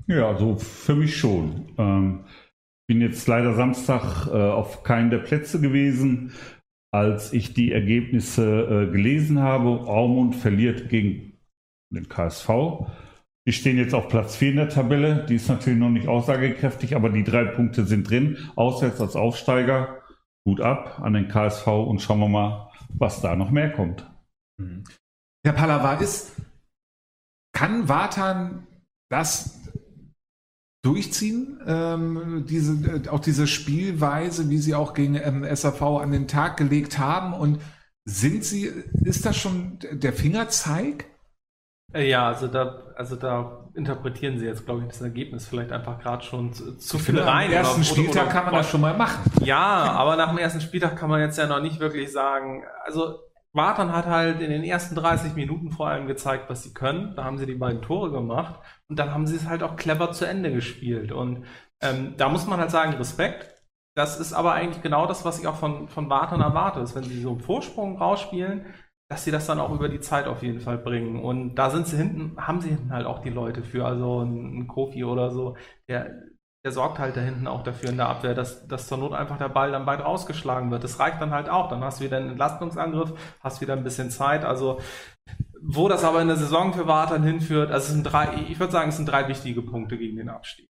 Ja, also für mich schon. Ähm, bin jetzt leider Samstag äh, auf keinen der Plätze gewesen. Als ich die Ergebnisse äh, gelesen habe, Aumund verliert gegen den KSV. Die stehen jetzt auf Platz 4 in der Tabelle. Die ist natürlich noch nicht aussagekräftig, aber die drei Punkte sind drin. Auswärts als Aufsteiger. Gut ab an den KSV und schauen wir mal, was da noch mehr kommt. Der Pallava ist, kann Watan das durchziehen, ähm, diese, äh, auch diese Spielweise, wie sie auch gegen ähm, SAV an den Tag gelegt haben und sind sie, ist das schon der Fingerzeig? Äh, Ja, also da, also da interpretieren sie jetzt, glaube ich, das Ergebnis vielleicht einfach gerade schon zu, zu viel finde, rein. am ersten oder- Spieltag oder- kann man das schon mal machen. Ja, aber nach dem ersten Spieltag kann man jetzt ja noch nicht wirklich sagen, also Wartan hat halt in den ersten 30 Minuten vor allem gezeigt, was sie können. Da haben sie die beiden Tore gemacht und dann haben sie es halt auch clever zu Ende gespielt. Und ähm, da muss man halt sagen, Respekt. das ist aber eigentlich genau das, was ich auch von, von Wartern erwarte, ist, wenn sie so einen Vorsprung rausspielen, dass sie das dann auch über die Zeit auf jeden Fall bringen. Und da sind sie hinten, haben sie hinten halt auch die Leute für, also ein, ein Kofi oder so, der, der sorgt halt da hinten auch dafür in der Abwehr, dass, dass zur Not einfach der Ball dann weit rausgeschlagen wird. Das reicht dann halt auch. Dann hast du wieder einen Entlastungsangriff, hast wieder ein bisschen Zeit. Also wo das aber in der Saison für Wartern hinführt, also es sind drei, ich würde sagen, es sind drei wichtige Punkte gegen den Abstieg.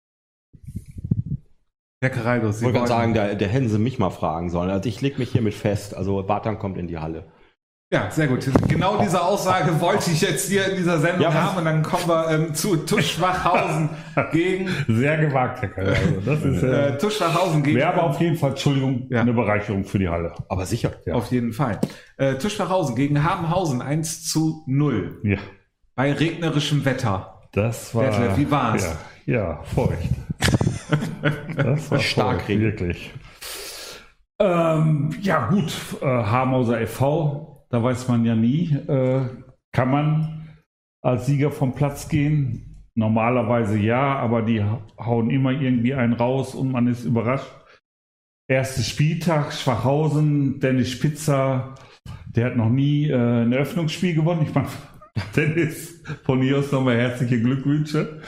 Herr Caraldo, Ich Sie wollte wollen- gerade sagen, der, der hätten sie mich mal fragen sollen. Also ich leg mich hiermit fest. Also Bartan kommt in die Halle. Ja, sehr gut. Genau diese Aussage wollte ich jetzt hier in dieser Sendung Ja, haben und dann kommen wir ähm, zu Tuschwachhausen gegen Sehr gewagt, Herr Keller. Also das ist äh, äh, Tuschwachhausen gegen wäre aber auf jeden Fall, Entschuldigung, Ja. eine Bereicherung für die Halle. Aber sicher. Ja. auf jeden Fall. Äh, Tuschwachhausen gegen Habenhausen 1 zu 0 Ja, bei regnerischem Wetter. das war. Detlef, wie war's? Ja, ja feucht. Das war Stark feucht, wirklich. Ähm, ja, gut, äh, Hamauser e.V., da weiß man ja nie, äh, kann man als Sieger vom Platz gehen? Normalerweise ja, aber die hauen immer irgendwie einen raus und man ist überrascht. Erster Spieltag, Schwachhausen, Dennis Spitzer, der hat noch nie äh, ein Eröffnungsspiel gewonnen. Ich meine, Dennis, von hier aus nochmal herzliche Glückwünsche.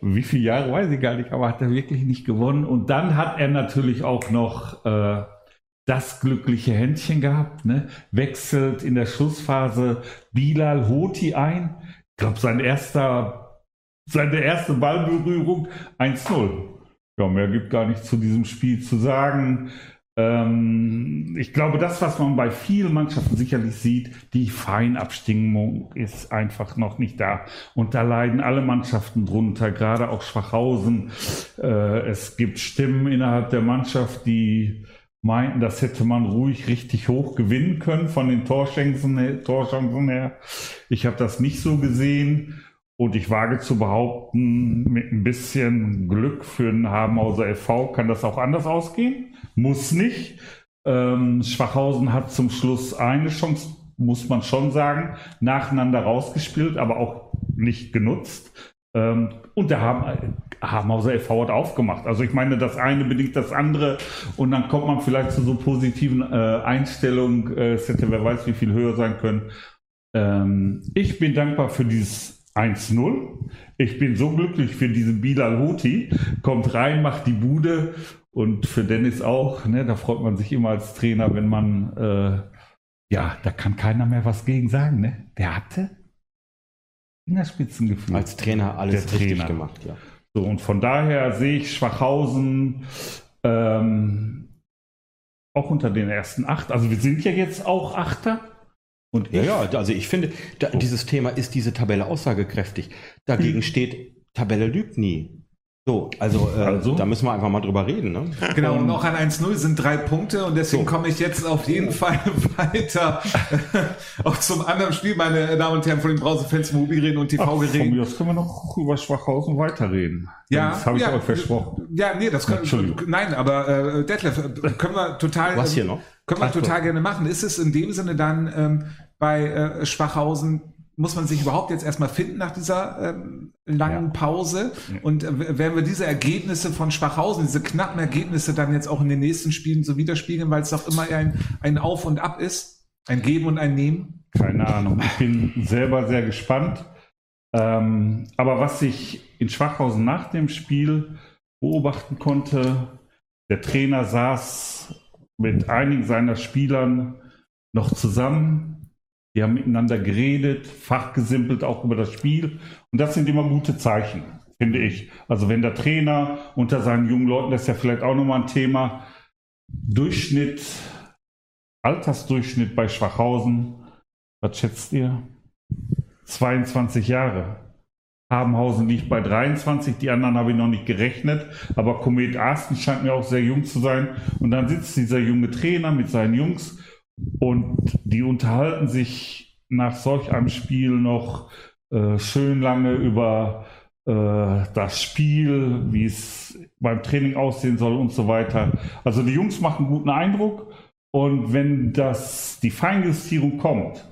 Wie viele Jahre weiß ich gar nicht, aber hat er wirklich nicht gewonnen. Und dann hat er natürlich auch noch äh, das glückliche Händchen gehabt, ne? wechselt in der Schlussphase Bilal Hoti ein. Ich glaube, sein erster, seine erste Ballberührung 1-0. Ja, mehr gibt gar nicht zu diesem Spiel zu sagen. Ähm, ich glaube, das, was man bei vielen Mannschaften sicherlich sieht, die Feinabstimmung ist einfach noch nicht da. Und da leiden alle Mannschaften drunter, gerade auch Schwachhausen. Äh, es gibt Stimmen innerhalb der Mannschaft, die meinten, das hätte man ruhig richtig hoch gewinnen können von den Torchancen, her- Torchancen her. Ich habe das nicht so gesehen. Und ich wage zu behaupten, mit ein bisschen Glück für den Habenhauser FV kann das auch anders ausgehen. Muss nicht. Ähm, Schwachhausen hat zum Schluss eine Chance, muss man schon sagen, nacheinander rausgespielt, aber auch nicht genutzt. Ähm, und der Haben, Habenhauser FV hat aufgemacht. Also ich meine, das eine bedingt das andere und dann kommt man vielleicht zu so positiven äh, Einstellungen. Äh, es hätte wer weiß wie viel höher sein können. Ähm, ich bin dankbar für dieses 1-0. Ich bin so glücklich für diesen Bilal Hoti. Kommt rein, macht die Bude. Und für Dennis auch. Ne, da freut man sich immer als Trainer, wenn man, äh, ja, da kann keiner mehr was gegen sagen. Ne? Der hatte Fingerspitzengefühl. Als Trainer alles Der richtig Trainer. gemacht, ja. So, und von daher sehe ich Schwachhausen ähm, auch unter den ersten acht. Also wir sind ja jetzt auch Achter. Und Ja, ja, also ich finde, da, dieses Thema ist diese Tabelle aussagekräftig. Dagegen steht, Tabelle lügt nie. So, also, äh, Also? da müssen wir einfach mal drüber reden. Ne? Genau, und auch an 1-0 sind drei Punkte und deswegen So. komme ich jetzt auf jeden Fall weiter auch zum anderen Spiel, meine Damen und Herren, von den Brausefans, Mobilgeräten und Ach, von TV-Geräten. mir aus können wir noch über Schwachhausen weiterreden. Ja, das habe ich ja, euch versprochen. Ja, nee, das können Entschuldigung. Nein, aber äh, Detlef, äh, können wir total. Was hier noch? Können wir Ach so. total gerne machen. Ist es in dem Sinne dann ähm, bei äh, Schwachhausen, muss man sich überhaupt jetzt erstmal finden nach dieser ähm, langen Ja. Pause? Und äh, werden wir diese Ergebnisse von Schwachhausen, diese knappen Ergebnisse dann jetzt auch in den nächsten Spielen so widerspiegeln, weil es doch immer ein, ein Auf und Ab ist? Ein Geben und ein Nehmen? Keine Ahnung. Ich bin selber sehr gespannt. Ähm, aber was ich in Schwachhausen nach dem Spiel beobachten konnte, der Trainer saß mit einigen seiner Spielern noch zusammen. Die haben miteinander geredet, fachgesimpelt auch über das Spiel. Und das sind immer gute Zeichen, finde ich. Also wenn der Trainer unter seinen jungen Leuten, das ist ja vielleicht auch nochmal ein Thema, Durchschnitt, Altersdurchschnitt bei Schwachhausen, was schätzt ihr? 22 Jahre. Habenhausen liegt bei 23, die anderen habe ich noch nicht gerechnet, aber Komet Arsten scheint mir auch sehr jung zu sein. Und dann sitzt dieser junge Trainer mit seinen Jungs und die unterhalten sich nach solch einem Spiel noch äh, schön lange über äh, das Spiel, wie es beim Training aussehen soll und so weiter. Also die Jungs machen guten Eindruck und wenn das die Feinjustierung kommt,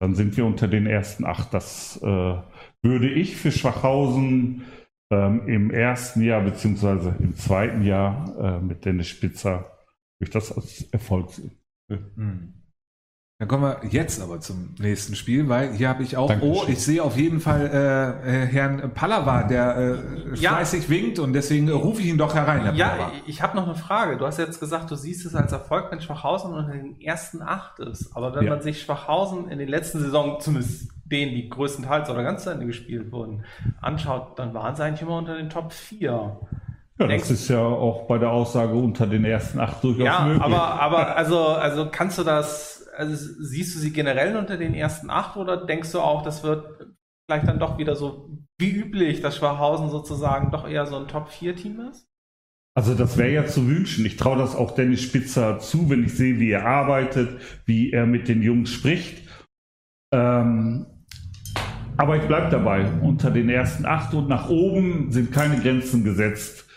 dann sind wir unter den ersten acht. Das äh, würde ich für Schwachhausen ähm, im ersten Jahr beziehungsweise im zweiten Jahr äh, mit Dennis Spitzer durch das als Erfolg sehen. Hm. Dann kommen wir jetzt aber zum nächsten Spiel, weil hier habe ich auch, Dankeschön. oh, ich sehe auf jeden Fall äh, äh, Herrn Pallava, der äh, Ja. fleißig winkt und deswegen äh, rufe ich ihn doch herein, Herr Ja, Pallava. ich habe noch eine Frage. Du hast jetzt gesagt, du siehst es als Erfolg, wenn Schwachhausen unter den ersten acht ist. Aber wenn Ja. man sich Schwachhausen in den letzten Saison, zumindest denen, die größtenteils oder ganz zu Ende gespielt wurden, anschaut, dann waren sie eigentlich immer unter den Top 4. Ja, das ist ja auch bei der Aussage unter den ersten acht durchaus Ja, möglich. aber, aber also, also kannst du das, also siehst du sie generell unter den ersten acht oder denkst du auch, das wird vielleicht dann doch wieder so wie üblich, dass Schwachhausen sozusagen doch eher so ein Top 4 Team ist? Also das wäre ja zu wünschen. Ich traue das auch Dennis Spitzer zu, wenn ich sehe, wie er arbeitet, wie er mit den Jungs spricht. Ähm, aber ich bleibe dabei. Unter den ersten acht und nach oben sind keine Grenzen gesetzt.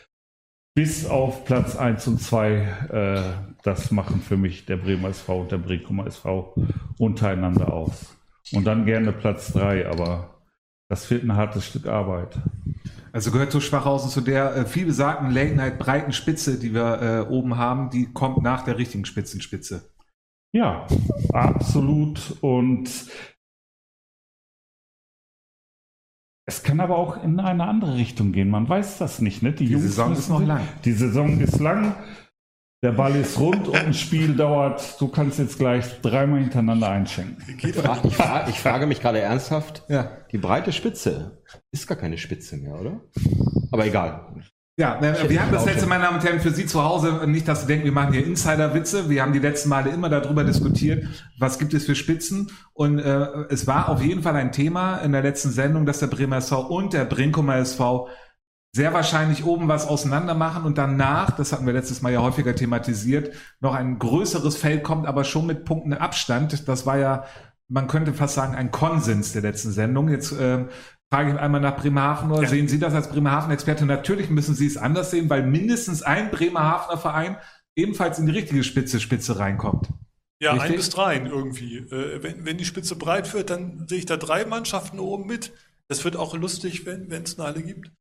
Bis auf Platz 1 und 2. Äh, das machen für mich der Bremer SV und der Brekumer SV untereinander aus. Und dann gerne Platz 3, aber das wird ein hartes Stück Arbeit. Also gehört zu Schwachhausen zu der äh, viel besagten Late Night breiten Spitze, die wir äh, oben haben, die kommt nach der richtigen Spitzenspitze. Ja, absolut. Und es kann aber auch in eine andere Richtung gehen. Man weiß das nicht. Ne? Die Saison ist noch lang. Die Saison ist lang. Der Ball ist rund und ein Spiel dauert. Du kannst jetzt gleich dreimal hintereinander einschenken. Ich, fra- ich, fra- ich frage mich gerade ernsthaft, Ja. die breite Spitze ist gar keine Spitze mehr, oder? Aber egal. Ja, wir haben das letzte, meine Damen und Herren, für Sie zu Hause, nicht, dass Sie denken, wir machen hier Insider-Witze. Wir haben die letzten Male immer darüber diskutiert, was gibt es für Spitzen. Und äh, es war auf jeden Fall ein Thema in der letzten Sendung, dass der Bremer SV und der Brinkumer SV sehr wahrscheinlich oben was auseinander machen und danach, das hatten wir letztes Mal ja häufiger thematisiert, noch ein größeres Feld kommt, aber schon mit Punkten Abstand. Das war ja, man könnte fast sagen, ein Konsens der letzten Sendung. Jetzt äh, frage ich einmal nach Bremerhaven oder Ja. sehen Sie das als Bremerhaven-Experte? Natürlich müssen Sie es anders sehen, weil mindestens ein Bremerhavener Verein ebenfalls in die richtige Spitze Spitze reinkommt. Ja, Richtig? ein bis dreien irgendwie. Äh, wenn, wenn die Spitze breit wird, dann sehe ich da drei Mannschaften oben mit. Das wird auch lustig, wenn es eine Halle gibt.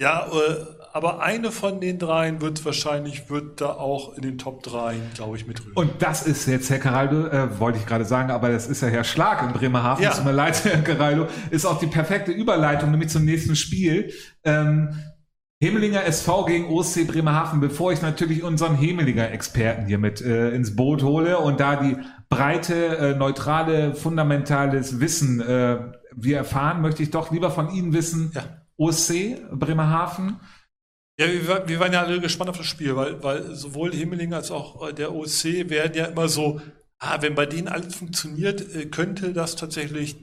Ja, äh, aber eine von den dreien wird wahrscheinlich, wird da auch in den Top dreien, glaube ich, mitrühren. Und das ist jetzt, Herr Caraldo, äh, wollte ich gerade sagen, aber das ist ja Herr Schlag in Bremerhaven. Ja. Tut mir leid, Herr Caraldo. Ist auch die perfekte Überleitung, nämlich zum nächsten Spiel. Ähm, Hemelinger SV gegen OSC Bremerhaven, bevor ich natürlich unseren Hemelinger Experten hier mit äh, ins Boot hole und da die breite, äh, neutrale, fundamentales Wissen äh, wir erfahren, möchte ich doch lieber von Ihnen wissen, Ja. OSC Bremerhaven. Ja, wir, war- wir waren ja alle gespannt auf das Spiel, weil, weil sowohl Himmeling als auch äh, der OSC werden ja immer so, ah, wenn bei denen alles funktioniert, äh, könnte das tatsächlich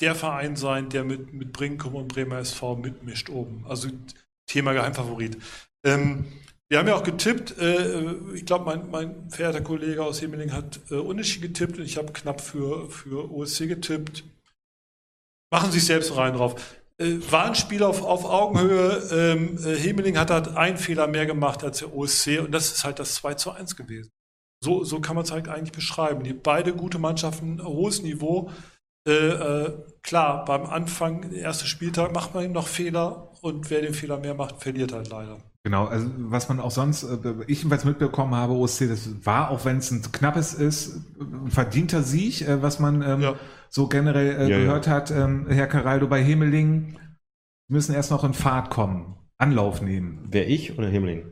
der Verein sein, der mit, mit Brinkum und Bremer SV mitmischt oben. Also Thema Geheimfavorit. Ähm, wir haben ja auch getippt, äh, ich glaube, mein, mein verehrter Kollege aus Himmeling hat äh, Unentschieden getippt und ich habe knapp für, für OSC getippt. Machen Sie sich selbst rein drauf. Äh, war ein Spiel auf, auf Augenhöhe. Ähm, äh, Hemeling hat halt einen Fehler mehr gemacht als der OSC und das ist halt das 2 zu 1 gewesen. So, so kann man es halt eigentlich beschreiben. Die beide gute Mannschaften, hohes Niveau. Äh, äh, klar, beim Anfang, erster Spieltag, macht man noch Fehler und wer den Fehler mehr macht, verliert halt leider. Genau, also was man auch sonst, äh, ich jedenfalls mitbekommen habe, OSC, das war, auch wenn es ein knappes ist, ein verdienter Sieg, äh, was man ähm, Ja. so generell äh, Ja, ja. gehört hat. Ähm, Herr Caraldo bei Hemeling müssen erst noch in Fahrt kommen, Anlauf nehmen. Wer ich oder Himmeling?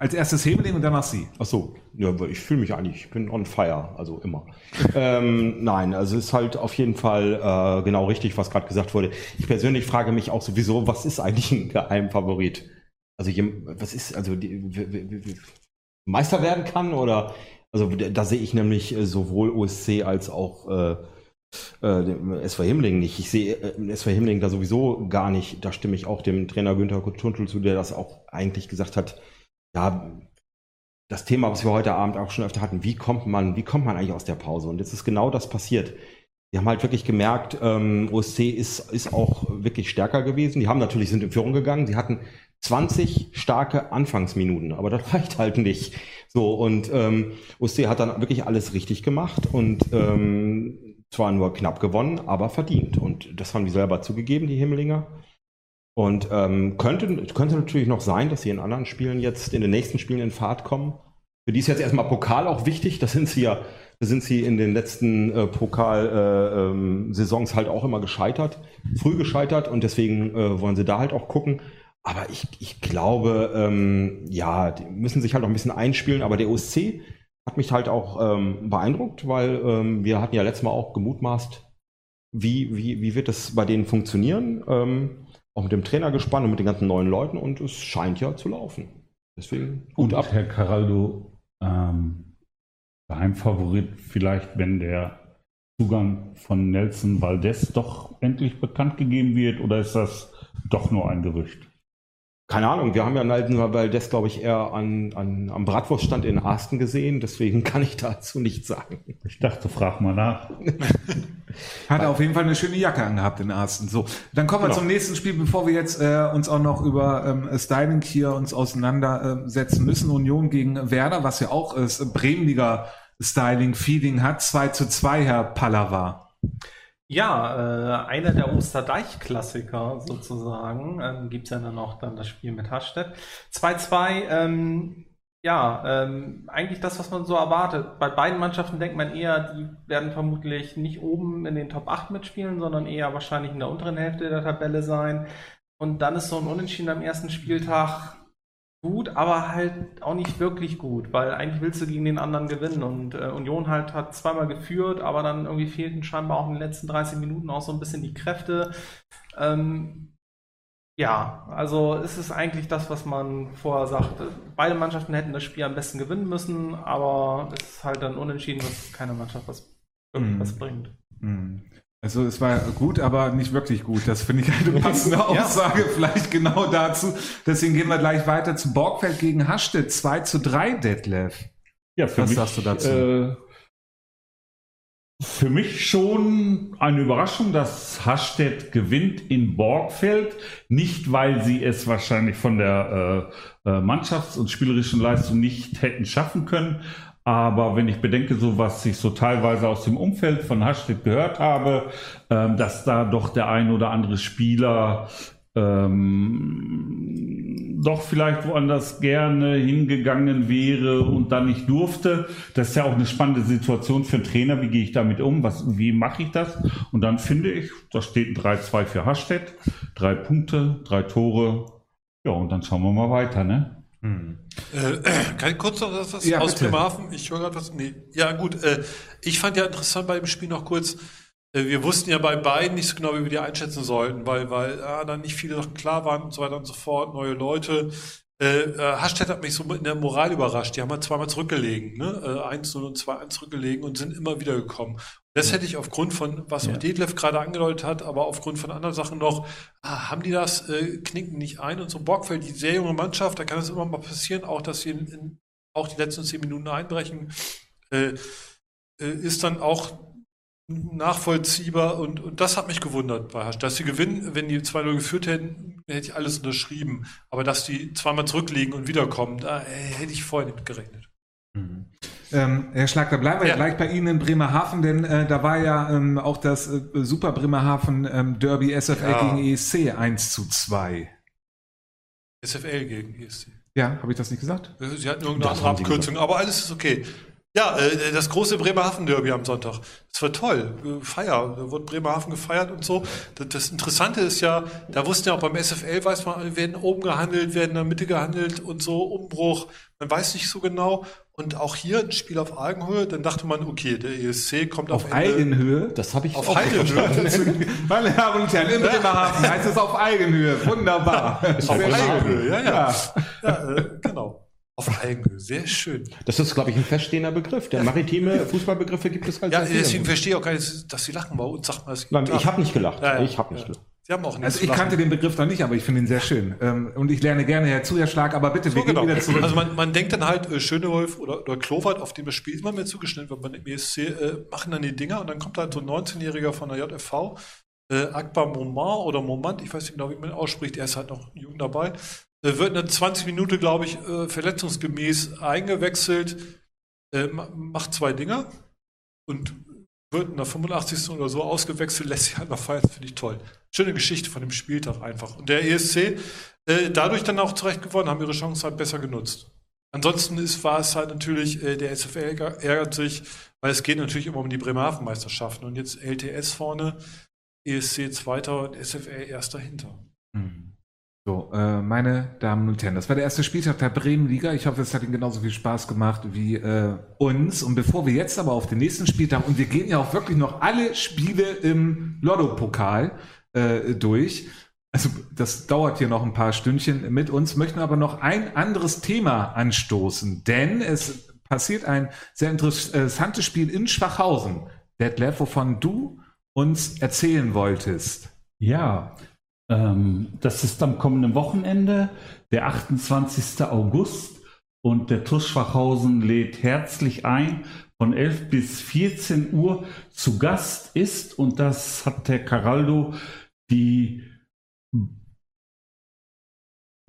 Als erstes Hemeling und danach Sie. Ach so, ja, ich fühle mich eigentlich, ich bin on fire, also immer. ähm, nein, also es ist halt auf jeden Fall äh, genau richtig, was gerade gesagt wurde. Ich persönlich frage mich auch sowieso, was ist eigentlich ein Geheimfavorit? Also was ist, also Meister werden kann oder also da sehe ich nämlich äh, sowohl OSC als auch äh, äh, dem SV Himmling nicht. Ich sehe äh, SV Himmling da sowieso gar nicht. Da stimme ich auch dem Trainer Günther Tuntel zu, der das auch eigentlich gesagt hat. Ja, das Thema, was wir heute Abend auch schon öfter hatten, wie kommt man, wie kommt man eigentlich aus der Pause? Und jetzt ist genau das passiert. Die haben halt wirklich gemerkt, ähm, OSC ist, ist auch wirklich stärker gewesen. Die haben natürlich, sind in Führung gegangen. Sie hatten 20 starke Anfangsminuten, aber das reicht halt nicht. So, und ähm, OSC hat dann wirklich alles richtig gemacht und ähm, zwar nur knapp gewonnen, aber verdient. Und das haben die selber zugegeben, die Himmelinger. Und ähm, könnte, könnte natürlich noch sein, dass sie in anderen Spielen jetzt, in den nächsten Spielen in Fahrt kommen. Für die ist jetzt erstmal Pokal auch wichtig. Das sind sie ja, da sind sie in den letzten äh, Pokal-Saisons äh, ähm, halt auch immer gescheitert, früh gescheitert und deswegen äh, wollen sie da halt auch gucken. Aber ich, ich glaube, ähm, ja, die müssen sich halt auch ein bisschen einspielen. Aber der OSC hat mich halt auch ähm, beeindruckt, weil ähm, wir hatten ja letztes Mal auch gemutmaßt, wie, wie, wie wird das bei denen funktionieren. Ähm, auch mit dem Trainer gespannt und mit den ganzen neuen Leuten und es scheint ja zu laufen. Deswegen gut und ab. Herr Caraldo, ähm, Geheimfavorit vielleicht, wenn der Zugang von Nelson Valdez doch endlich bekannt gegeben wird oder ist das doch nur ein Gerücht? Keine Ahnung, wir haben ja Nalden Valdez, glaube ich, eher an, an, am Bratwurststand in Arsten gesehen, deswegen kann ich dazu nichts sagen. Ich dachte, frag mal nach. Hat er auf jeden Fall eine schöne Jacke angehabt in Arsten. So, dann kommen wir genau. zum nächsten Spiel, bevor wir jetzt äh, uns auch noch über ähm, Styling hier uns auseinandersetzen müssen. Union gegen Werder, was ja auch äh, Bremenliger Styling-Feeling hat. 2 zu 2, Herr Pallava. Ja, äh, einer der Osterdeich-Klassiker sozusagen. Ähm, Gibt es ja dann noch dann das Spiel mit Hasstedt. 2-2, ähm, ja, ähm, eigentlich das, was man so erwartet. Bei beiden Mannschaften denkt man eher, die werden vermutlich nicht oben in den Top 8 mitspielen, sondern eher wahrscheinlich in der unteren Hälfte der Tabelle sein. Und dann ist so ein Unentschieden am ersten Spieltag gut, aber halt auch nicht wirklich gut, weil eigentlich willst du gegen den anderen gewinnen und äh, Union halt hat zweimal geführt, aber dann irgendwie fehlten scheinbar auch in den letzten 30 Minuten auch so ein bisschen die Kräfte. Ähm, ja, also ist es eigentlich das, was man vorher sagte. Beide Mannschaften hätten das Spiel am besten gewinnen müssen, aber es ist halt dann unentschieden, dass keine Mannschaft was, irgendwas mm. bringt. Mm. Also es war gut, aber nicht wirklich gut. Das finde ich eine passende Aussage ja. vielleicht genau dazu. Deswegen gehen wir gleich weiter zu Borgfeld gegen Hastedt. 2 zu 3, Detlef. Ja, für Was mich, sagst du dazu? Äh, für mich schon eine Überraschung, dass Hastedt gewinnt in Borgfeld. Nicht, weil sie es wahrscheinlich von der äh, äh Mannschafts- und spielerischen Leistung nicht hätten schaffen können, aber wenn ich bedenke, so was ich so teilweise aus dem Umfeld von Hashtag gehört habe, ähm, dass da doch der ein oder andere Spieler ähm, doch vielleicht woanders gerne hingegangen wäre und dann nicht durfte. Das ist ja auch eine spannende Situation für einen Trainer. Wie gehe ich damit um? Was, wie mache ich das? Und dann finde ich, da steht ein 3-2 für Hasstedt. Drei Punkte, drei Tore. Ja, und dann schauen wir mal weiter, ne? Hm. Äh, kann ich kurz noch was ja, aus Bremerhaven? Ich höre gerade was. Nee. Ja, gut. Äh, ich fand ja interessant bei dem Spiel noch kurz, äh, wir wussten ja bei beiden nicht so genau, wie wir die einschätzen sollten, weil, weil ah, dann nicht viele Sachen klar waren und so weiter und so fort, neue Leute. Äh, äh Hashtag hat mich so in der Moral überrascht. Die haben halt zweimal zurückgelegen, ne? Äh, 1-0 und 2-1 zurückgelegen und sind immer wieder gekommen. Das hätte ich aufgrund von, was ja. Detlef gerade angedeutet hat, aber aufgrund von anderen Sachen noch, ah, haben die das, äh, knicken nicht ein und so Bockfeld, die sehr junge Mannschaft, da kann es immer mal passieren, auch dass sie in, in, auch die letzten zehn Minuten einbrechen, äh, äh, ist dann auch nachvollziehbar und, und das hat mich gewundert bei Hasch. Dass sie gewinnen, wenn die 2-0 geführt hätten, hätte ich alles unterschrieben. Aber dass die zweimal zurückliegen und wiederkommen, da hätte ich vorher nicht gerechnet. Mhm. Ähm, Herr Schlag, da bleiben wir ja. gleich bei Ihnen in Bremerhaven, denn äh, da war ja ähm, auch das äh, Super Bremerhaven ähm, Derby SFL ja. gegen ESC 1 zu 2. SFL gegen ESC. Ja, habe ich das nicht gesagt? Sie hatten irgendeine andere Abkürzung, aber alles ist okay. Ja, äh, das große Bremerhaven-Derby am Sonntag. Das war toll. Feier. Da wurde Bremerhaven gefeiert und so. Das, Interessante ist ja, da wussten ja auch beim SFL, weiß man, werden oben gehandelt, werden in der Mitte gehandelt und so, Umbruch. Man weiß nicht so genau. Und auch hier ein Spiel auf Augenhöhe, dann dachte man, okay, der ESC kommt auf, auf Eigenhöhe. Das habe ich auf Eigenhöhe. Meine Damen und Herren, in Bremerhaven heißt es auf Eigenhöhe. Wunderbar. auf Eigenhöhe, ja, ja. ja. ja äh. Auf Eigenhöhe, sehr schön. Das ist, glaube ich, ein feststehender Begriff. Der maritime Fußballbegriffe gibt es halt Ja, deswegen verstehe ich auch gar nicht, dass Sie lachen bei uns. Sag mal, Nein, ich habe nicht gelacht. Ja, ja. Ich habe nicht gelacht. Sie haben auch nicht Also ich kannte den Begriff noch nicht, aber ich finde ihn sehr schön. Ähm, und ich lerne gerne Herr Schlag, aber bitte, so, wir genau. gehen wieder zurück. Also man, man denkt dann halt, äh, Schönewolf oder, oder Klowert, auf dem das Spiel immer mehr zugeschnitten wird, beim ESC, äh, machen dann die Dinger und dann kommt halt so ein 19-Jähriger von der JFV, äh, Akbar Moment oder Moment, ich weiß nicht genau, wie man ihn ausspricht, er ist halt noch jung dabei, äh, wird in 20 Minuten, glaube ich, äh, verletzungsgemäß eingewechselt, äh, macht zwei Dinger und wird in der 85. oder so ausgewechselt, lässt sich halt noch feiern, finde ich toll. Schöne Geschichte von dem Spieltag einfach. Und der ESC, äh, dadurch dann auch zurecht gewonnen, haben ihre Chance halt besser genutzt. Ansonsten ist, war es halt natürlich, der SFL ärger- ärgert sich, weil es geht natürlich immer um die Bremerhaven-Meisterschaften. Und jetzt LTS vorne, ESC Zweiter und SFL Erster hinter. So, äh, meine Damen und Herren, das war der erste Spieltag der Bremen-Liga. Ich hoffe, es hat Ihnen genauso viel Spaß gemacht wie äh, uns. Und bevor wir jetzt aber auf den nächsten Spieltag, und wir gehen ja auch wirklich noch alle Spiele im Lotto-Pokal äh, durch, also das dauert hier noch ein paar Stündchen mit uns, möchten aber noch ein anderes Thema anstoßen, denn es passiert ein sehr interessantes Spiel in Schwachhausen. Detlef, wovon du uns erzählen wolltest. Ja, ähm, das ist am kommenden Wochenende, der 28. August. Und der TuS Schwachhausen lädt herzlich ein. Von 11 bis 14 Uhr zu Gast ist, und das hat der Caraldo, die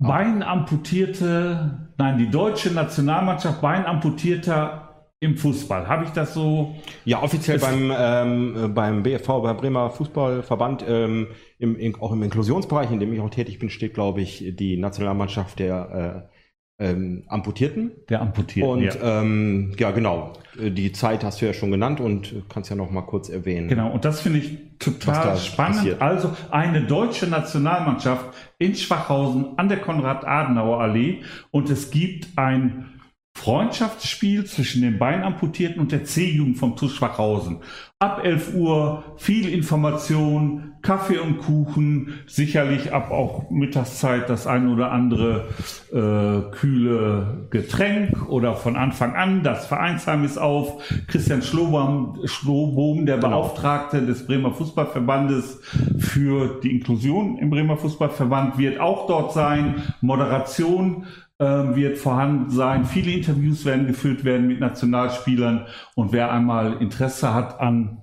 Beinamputierte, nein, die deutsche Nationalmannschaft Beinamputierter im Fußball. Habe ich das so? Ja, offiziell beim, ähm, äh, beim BFV, beim Bremer Fußballverband, ähm, im, in, auch im Inklusionsbereich, in dem ich auch tätig bin, steht, glaube ich, die Nationalmannschaft der äh, ähm, Amputierten. Der Amputierten, Und ja. ähm, ja, genau. Die Zeit hast du ja schon genannt und kannst ja noch mal kurz erwähnen. Genau, und das finde ich total spannend. passiert. Also eine deutsche Nationalmannschaft in Schwachhausen an der Konrad-Adenauer-Allee und es gibt ein Freundschaftsspiel zwischen den Beinamputierten und der C-Jugend vom TuS Schwachhausen. Ab 11 Uhr viel Information, Kaffee und Kuchen, sicherlich ab auch Mittagszeit das ein oder andere äh, kühle Getränk oder von Anfang an. Das Vereinsheim ist auf. Christian Schlobohm, Schlobohm der Beauftragte des Bremer Fußballverbandes für die Inklusion im Bremer Fußballverband, wird auch dort sein. Moderation wird vorhanden sein. Viele Interviews werden geführt werden mit Nationalspielern. Und wer einmal Interesse hat an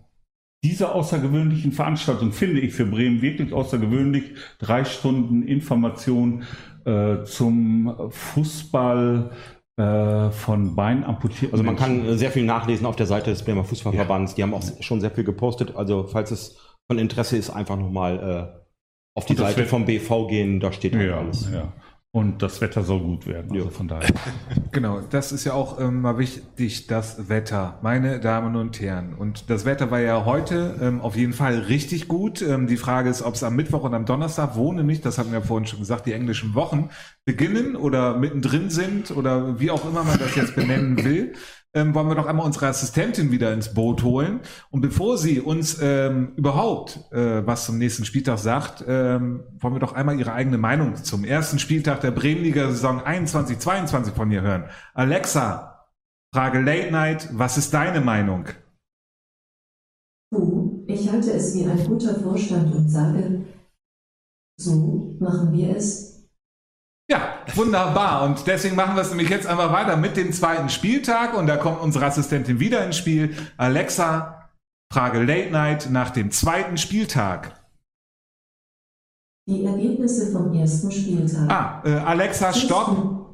dieser außergewöhnlichen Veranstaltung, finde ich für Bremen wirklich außergewöhnlich. Drei Stunden Information äh, zum Fußball äh, von Beinamputierten. Also man kann sehr viel nachlesen auf der Seite des Bremer Fußballverbands. Die haben auch schon sehr viel gepostet. Also falls es von Interesse ist, einfach nochmal äh, auf die Seite vom BV gehen. Da steht halt ja, alles. ja. Und das Wetter soll gut werden. Also Ja. von daher. Genau, das ist ja auch ähm, mal wichtig, das Wetter, meine Damen und Herren. Und das Wetter war ja heute ähm, auf jeden Fall richtig gut. Ähm, die Frage ist, ob es am Mittwoch und am Donnerstag, wo nämlich, das hatten wir vorhin schon gesagt, die englischen Wochen beginnen oder mittendrin sind oder wie auch immer man das jetzt benennen will. Ähm, wollen wir doch einmal unsere Assistentin wieder ins Boot holen. Und bevor sie uns ähm, überhaupt äh, was zum nächsten Spieltag sagt, ähm, wollen wir doch einmal ihre eigene Meinung zum ersten Spieltag der Bremenliga-Saison 21-22 von ihr hören. Alexa, Frage Late Night, was ist deine Meinung? Ich halte es wie ein guter Vorstand und sage, so machen wir es. Ja, wunderbar. Und deswegen machen wir es nämlich jetzt einfach weiter mit dem zweiten Spieltag. Und da kommt unsere Assistentin wieder ins Spiel. Alexa, Frage Late Night nach dem zweiten Spieltag. Die Ergebnisse vom ersten Spieltag. Ah, äh, Alexa, stopp.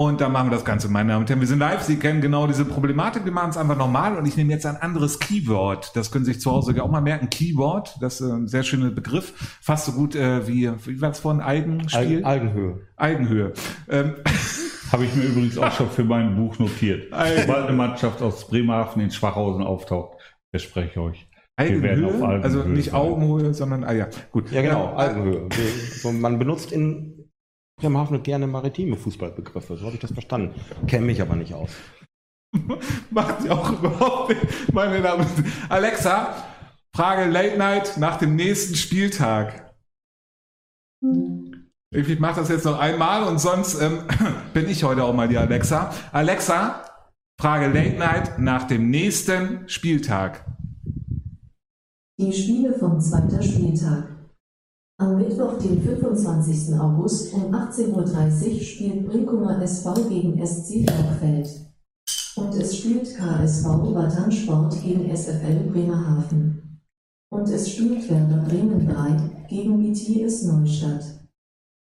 Und dann machen wir das Ganze, meine Damen und Herren. Wir sind live. Sie kennen genau diese Problematik. Wir machen es einfach normal. Und ich nehme jetzt ein anderes Keyword. Das können Sie sich zu Hause auch mal merken. Keyword, das ist ein sehr schöner Begriff. Fast so gut äh, wie, wie war es vorhin? Algenspiel? Al Algenhöhe. Algenhöhe. Ähm, Habe ich mir übrigens auch schon für mein Buch notiert. Sobald eine Mannschaft aus Bremerhaven in Schwachhausen auftaucht, verspreche ich euch. Algenhöhe Also nicht. Augenhöhe, sondern, ah ja, gut. Ja, genau, Ähm, Algenhöhe. Wir- So, man benutzt in Bremerhaven gerne maritime Fußballbegriffe. So habe ich das verstanden. Kenne mich aber nicht aus. Macht sie auch überhaupt nicht, meine Damen und Herren. Alexa, Frage Late Night nach dem nächsten Spieltag. Ich mache das jetzt noch einmal und sonst ähm, bin ich heute auch mal die Alexa. Alexa, Frage Late Night nach dem nächsten Spieltag. Die Spiele vom zweiten Spieltag. Am Mittwoch, den 25. August um 18.30 Uhr spielt Brinkumer SV gegen SC Bergfeld. Und es spielt KSV Wattansport gegen SFL Bremerhaven. Und es spielt Werder Bremen 3 gegen BTS Neustadt.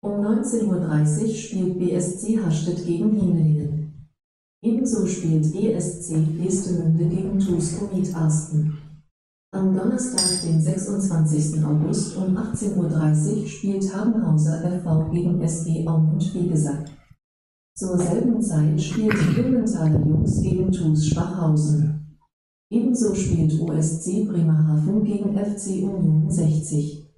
Um 19.30 Uhr spielt BSC Hastedt gegen Himmelingen. Ebenso spielt ESC Gestemünde gegen TuS Komet Arsten. Am Donnerstag, den 26. August um 18.30 Uhr spielt Habenhauser FV gegen SG Aumund Wegesack. Zur selben Zeit spielt Blumenthaler Jungs gegen TuS Schwachhausen. Ebenso spielt OSC Bremerhaven gegen FC Union 60.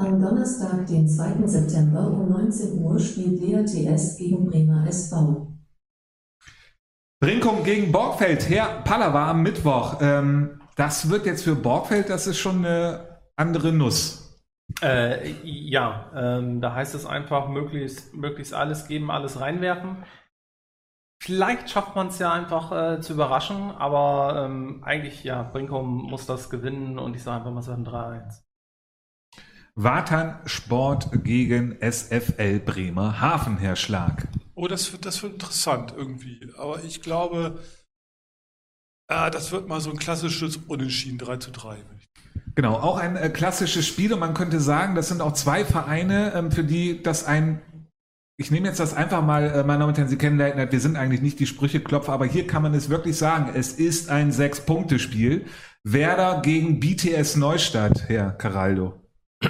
Am Donnerstag, den 2. September um 19 Uhr spielt Lea TS gegen Bremer SV. Brinkum gegen Borgfeld, Herr Pallava am Mittwoch. Ähm, das wird jetzt für Borgfeld, das ist schon eine andere Nuss. Äh, ja, ähm, da heißt es einfach, möglichst, möglichst alles geben, alles reinwerfen. Vielleicht schafft man es ja einfach äh, zu überraschen, aber ähm, eigentlich, ja, Brinkum muss das gewinnen und ich sage einfach mal, es wird ein 3-1. Watan Sport gegen SFL Bremerhaven, Herr Schlag. Oh, das wird, das wird interessant irgendwie. Aber ich glaube, ah, das wird mal so ein klassisches Unentschieden 3 zu 3. Genau, auch ein äh, klassisches Spiel und man könnte sagen, das sind auch zwei Vereine, ähm, für die das ein ich nehme jetzt das einfach mal, äh, meine Damen und Herren, Sie kennen Night, wir sind eigentlich nicht die Sprücheklopfer, aber hier kann man es wirklich sagen, es ist ein Sechs-Punkte-Spiel. Werder gegen BTS Neustadt, Herr Caraldo.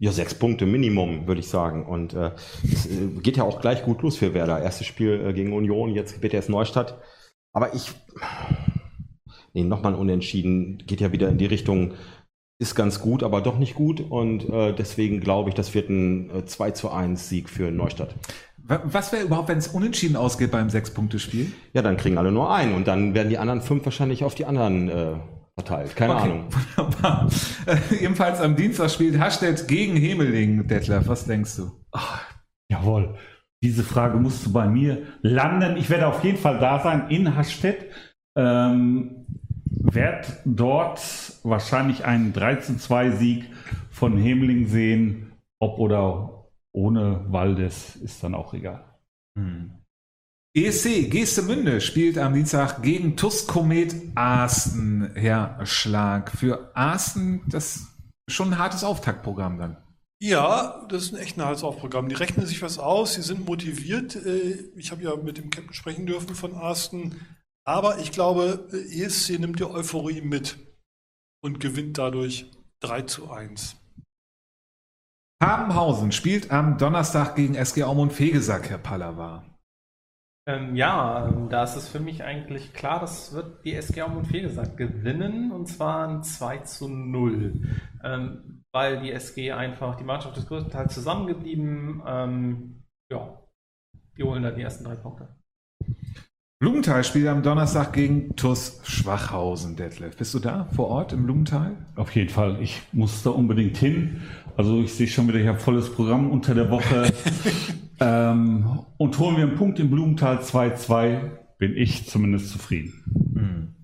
Ja, sechs Punkte Minimum, würde ich sagen. Und äh, es äh, geht ja auch gleich gut los für Werder. Erstes Spiel äh, gegen Union, jetzt BTS Neustadt. Aber ich, nee, nochmal ein Unentschieden, geht ja wieder in die Richtung, ist ganz gut, aber doch nicht gut. Und äh, deswegen glaube ich, das wird ein äh, 2 zu 1 Sieg für Neustadt. Wa- Was wäre überhaupt, wenn es unentschieden ausgeht beim Sechs-Punkte-Spiel? Ja, dann kriegen alle nur einen und dann werden die anderen fünf wahrscheinlich auf die anderen äh, verteilt. Keine Okay, Ahnung. Wunderbar. Äh, ebenfalls am Dienstag spielt Hastedt gegen Hemeling, Detlef. Was denkst du? Jawohl. Diese Frage musst du bei mir landen. Ich werde auf jeden Fall da sein in Hastedt. Ähm, werde dort wahrscheinlich einen 13-2-Sieg von Hemling sehen. Ob oder ohne Waldes ist dann auch egal. ESC Geestemünde spielt am Dienstag gegen TUS Komet Arsten, Herr Schlag. Für Arsten das schon ein hartes Auftaktprogramm dann. Ja, das ist ein echt ein Halsaufprogramm. Die rechnen sich was aus, sie sind motiviert. Äh, Ich habe ja mit dem Captain sprechen dürfen von Arsten. Aber ich glaube, äh, ESC nimmt die Euphorie mit und gewinnt dadurch 3 zu 1. Habenhausen spielt am Donnerstag gegen SG Aumund Fegesack, Herr Pallava. Ähm, ja, ähm, da ist es für mich eigentlich klar, das wird die SG Aumund Fegesack gewinnen und zwar ein 2 zu 0. Ähm, weil die SG einfach, die Mannschaft ist größtenteils zusammengeblieben. Ähm, ja, die holen da die ersten drei Punkte. Blumenthal spielt am Donnerstag gegen TUS Schwachhausen, Detlef. Bist du da vor Ort im Blumenthal? Auf jeden Fall. Ich muss da unbedingt hin. Also ich sehe schon wieder, ich habe volles Programm unter der Woche. ähm, und holen wir einen Punkt im Blumenthal 2-2, bin ich zumindest zufrieden.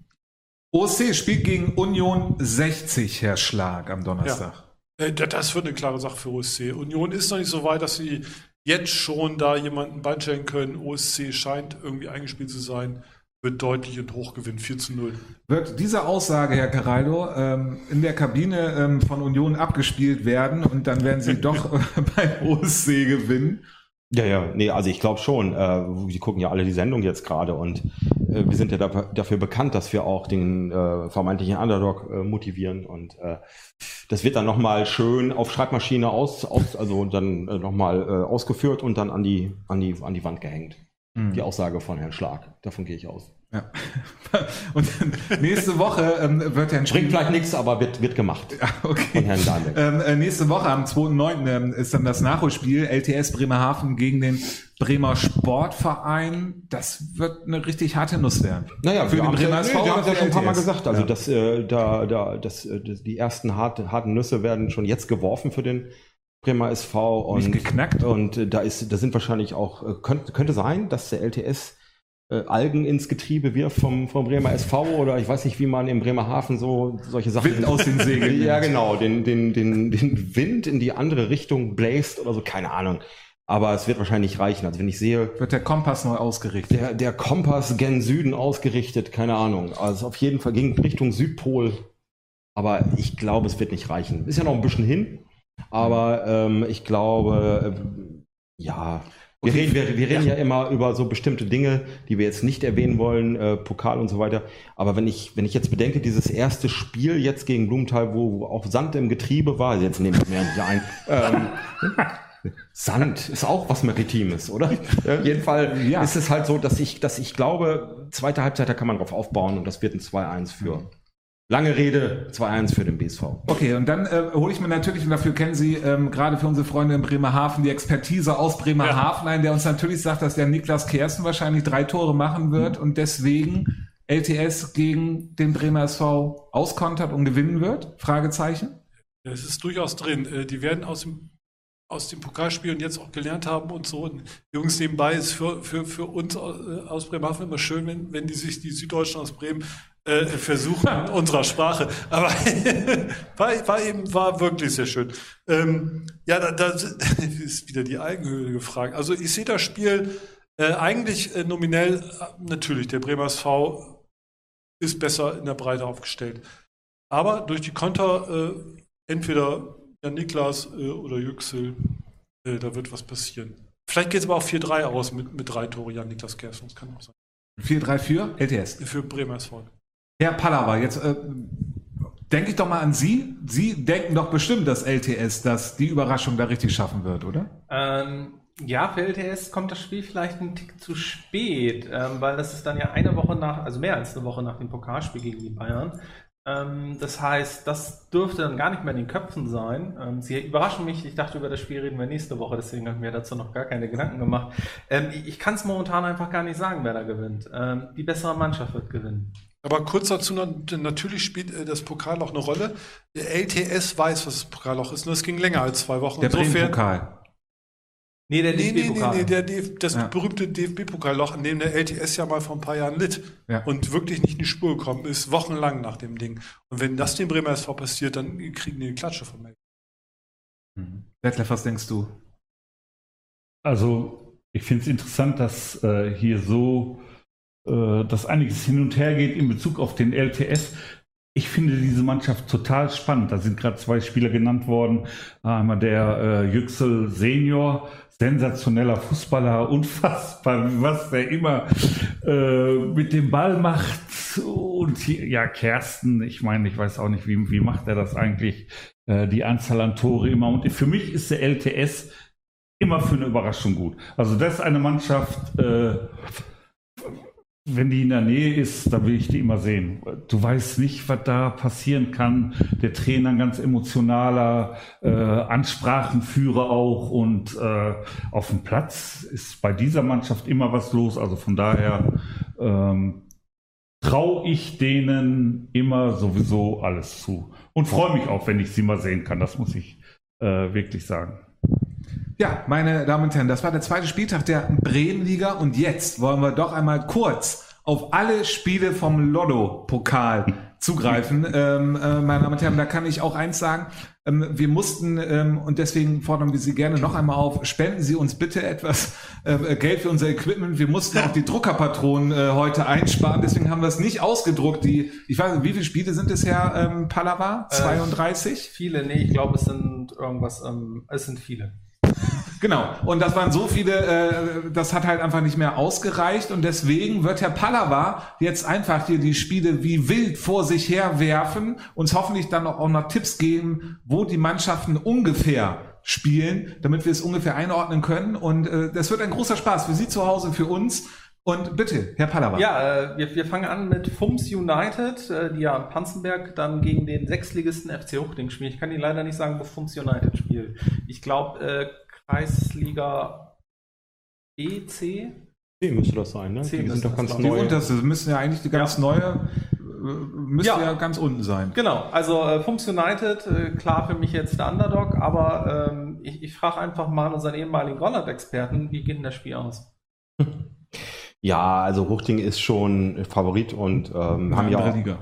OSC spielt gegen Union 60, Herr Schlag, am Donnerstag. Da- Das wird eine klare Sache für OSC. Union ist noch nicht so weit, dass sie jetzt schon da jemanden beinstellen können. OSC scheint irgendwie eingespielt zu sein. Wird deutlich und hoch gewinnen. 4 zu 0. Wird diese Aussage, Herr Caraldo, ähm, in der Kabine ähm, von Union abgespielt werden und dann werden sie doch äh, beim OSC gewinnen? Ja, ja, nee, also ich glaube schon. Äh, die gucken ja alle die Sendung jetzt gerade und äh, wir sind ja dafür, dafür bekannt, dass wir auch den äh, vermeintlichen Underdog äh, motivieren und äh, das wird dann nochmal schön auf Schreibmaschine aus, aus also dann äh, nochmal äh, ausgeführt und dann an die, an die, an die Wand gehängt. Die Aussage von Herrn Schlag. Davon gehe ich aus. Ja. Und nächste Woche ähm, wird Herrn Bringt vielleicht nichts, aber wird, wird gemacht. Okay. Von Herrn Dahlbeck. Ähm, äh, nächste Woche am 2.9. Ähm, ist dann das Nachholspiel LTS Bremerhaven gegen den Bremer Sportverein. Das wird eine richtig harte Nuss werden. Naja, für wir den Bremer SV. ja, wir haben es ja schon ein paar Mal gesagt. Also Ja. das, äh, da, da, das, äh, die ersten hart, harten Nüsse werden schon jetzt geworfen für den Bremer SV und geknackt? Und äh, da ist, da sind wahrscheinlich auch äh, könnte, könnte sein, dass der LTS äh, Algen ins Getriebe wirft vom, vom Bremer SV oder ich weiß nicht, wie man im Bremerhaven so solche Sachen Wind aus den Segeln ja, genau, den, den, den, den Wind in die andere Richtung bläst oder so, keine Ahnung. Aber es wird wahrscheinlich reichen. Also wenn ich sehe, Wird der Kompass neu ausgerichtet. der, der Kompass gen Süden ausgerichtet, keine Ahnung. Also auf jeden Fall ging Richtung Südpol. Aber ich glaube, es wird nicht reichen. Ist ja noch ein bisschen hin. Aber ähm, ich glaube, äh, ja, Wir Okay. reden, wir, wir reden ja. immer über so bestimmte Dinge, die wir jetzt nicht erwähnen wollen, äh, Pokal und so weiter. Aber wenn ich, wenn ich jetzt bedenke, dieses erste Spiel jetzt gegen Blumenthal, wo, wo auch Sand im Getriebe war, jetzt nehme ich mir nicht ein. Ähm, Sand ist auch was Maritimes, oder? Ja, auf jeden Fall Ja. ist es halt so, dass ich, dass ich glaube, zweite Halbzeit, da kann man drauf aufbauen und das wird ein 2-1 für. Lange Rede, 2-1 für den BSV. Okay, und dann äh, hole ich mir natürlich, und dafür kennen Sie ähm, gerade für unsere Freunde in Bremerhaven die Expertise aus Bremerhaven ein, der uns natürlich sagt, dass der Niklas Kersten wahrscheinlich drei Tore machen wird und deswegen LTS gegen den Bremer SV auskontert und gewinnen wird? Fragezeichen. Es ist durchaus drin. Äh, Die werden aus dem, aus dem Pokalspielen jetzt auch gelernt haben und so. Und Jungs nebenbei ist für, für, für uns aus äh, aus Bremerhaven immer schön, wenn, wenn die sich die Süddeutschen aus Bremen äh, versuchen in unserer Sprache. Aber war, war eben war wirklich sehr schön. Ähm, ja, da, da ist wieder die Eigenhöhle gefragt. Also ich sehe das Spiel äh, eigentlich äh, nominell äh, natürlich. Der Bremer SV ist besser in der Breite aufgestellt. Aber durch die Konter, äh, entweder Jan Niklas äh, oder Yüksel, äh, da wird was passieren. Vielleicht geht es aber auch 4-3 aus mit, mit drei Tore Jan Niklas Kersten. Das kann auch sein. 4-3 für LTS. Für Bremer SV. Herr Pallava, jetzt äh, denke ich doch mal an Sie. Sie denken doch bestimmt, dass LTS das die Überraschung da richtig schaffen wird, oder? Ähm, ja, für LTS kommt das Spiel vielleicht ein Tick zu spät, ähm, weil das ist dann ja eine Woche nach, also mehr als eine Woche nach dem Pokalspiel gegen die Bayern. Ähm, das heißt, das dürfte dann gar nicht mehr in den Köpfen sein. Ähm, sie überraschen mich. Ich dachte, über das Spiel reden wir nächste Woche, deswegen habe ich mir dazu noch gar keine Gedanken gemacht. Ähm, ich kann es momentan einfach gar nicht sagen, wer da gewinnt. Die bessere Mannschaft wird gewinnen. Aber kurz dazu, noch, natürlich spielt äh, das Pokalloch eine Rolle. Der LTS weiß, was das Pokalloch ist, nur es ging länger als zwei Wochen. Der Bremen-Pokal. Nee, der Nee, nee, nee, DFB-Pokal. nee, der DF das Ja. berühmte DFB-Pokalloch, an dem der LTS ja mal vor ein paar Jahren litt Ja. und wirklich nicht in die Spur gekommen ist, wochenlang nach dem Ding. Und wenn das dem Bremer SV passiert, dann kriegen die eine Klatsche von mir. Mhm. Detlef, was denkst du? Also, ich finde es interessant, dass äh, hier so, äh, dass einiges hin und her geht in Bezug auf den LTS. Ich finde diese Mannschaft total spannend. Da sind gerade zwei Spieler genannt worden. Einmal der äh, Yüksel Senior, sensationeller Fußballer, unfassbar, was der immer äh, mit dem Ball macht. Und hier, ja, Kersten, ich meine, ich weiß auch nicht, wie, wie macht er das eigentlich? Äh, die Anzahl an Tore immer. Und für mich ist der LTS immer für eine Überraschung gut. Also das ist eine Mannschaft, äh, wenn die in der Nähe ist, da will ich die immer sehen. Du weißt nicht, was da passieren kann. Der Trainer ein ganz emotionaler äh, Ansprachenführer auch und äh, auf dem Platz ist bei dieser Mannschaft immer was los. Also von daher ähm, traue ich denen immer sowieso alles zu und freue mich auch, wenn ich sie mal sehen kann. Das muss ich äh, wirklich sagen. Ja, meine Damen und Herren, das war der zweite Spieltag der Bremenliga und jetzt wollen wir doch einmal kurz auf alle Spiele vom Lotto-Pokal zugreifen. ähm, äh, meine Damen und Herren, da kann ich auch eins sagen. Ähm, wir mussten, ähm, und deswegen fordern wir Sie gerne noch einmal auf, spenden Sie uns bitte etwas äh, Geld für unser Equipment. Wir mussten auch die Druckerpatronen äh, heute einsparen, deswegen haben wir es nicht ausgedruckt. Die, ich weiß nicht, wie viele Spiele sind es, Herr ähm, Pallava? Äh, 32? Viele, nee, ich glaube, es sind irgendwas, ähm, es sind viele. Genau. Und das waren so viele, äh, das hat halt einfach nicht mehr ausgereicht. Und deswegen wird Herr Pallava jetzt einfach hier die Spiele wie wild vor sich her werfen, uns hoffentlich dann auch, noch Tipps geben, wo die Mannschaften ungefähr spielen, damit wir es ungefähr einordnen können. Und äh, das wird ein großer Spaß für Sie zu Hause, für uns. Und bitte, Herr Pallava. Ja, äh, wir, wir fangen an mit Fums United, äh, die ja am Panzenberg dann gegen den Sechsligisten FC Huchting spielen. Ich kann Ihnen leider nicht sagen, wo Fums United spielt. Ich glaube, äh, Kreisliga E, C. C müsste das sein, ne? C Die müsste sind doch ganz sein. Die neu. unterste müssen ja eigentlich die ganz Ja. neue, müsste ja. Ja. ganz unten sein. Genau, also äh, Fums United, äh, klar für mich jetzt der Underdog, aber ähm, ich, ich frage einfach mal unseren ehemaligen Golland-Experten, wie geht denn das Spiel aus? Ja, also Huchting ist schon Favorit und ähm, haben, ja, andere Liga.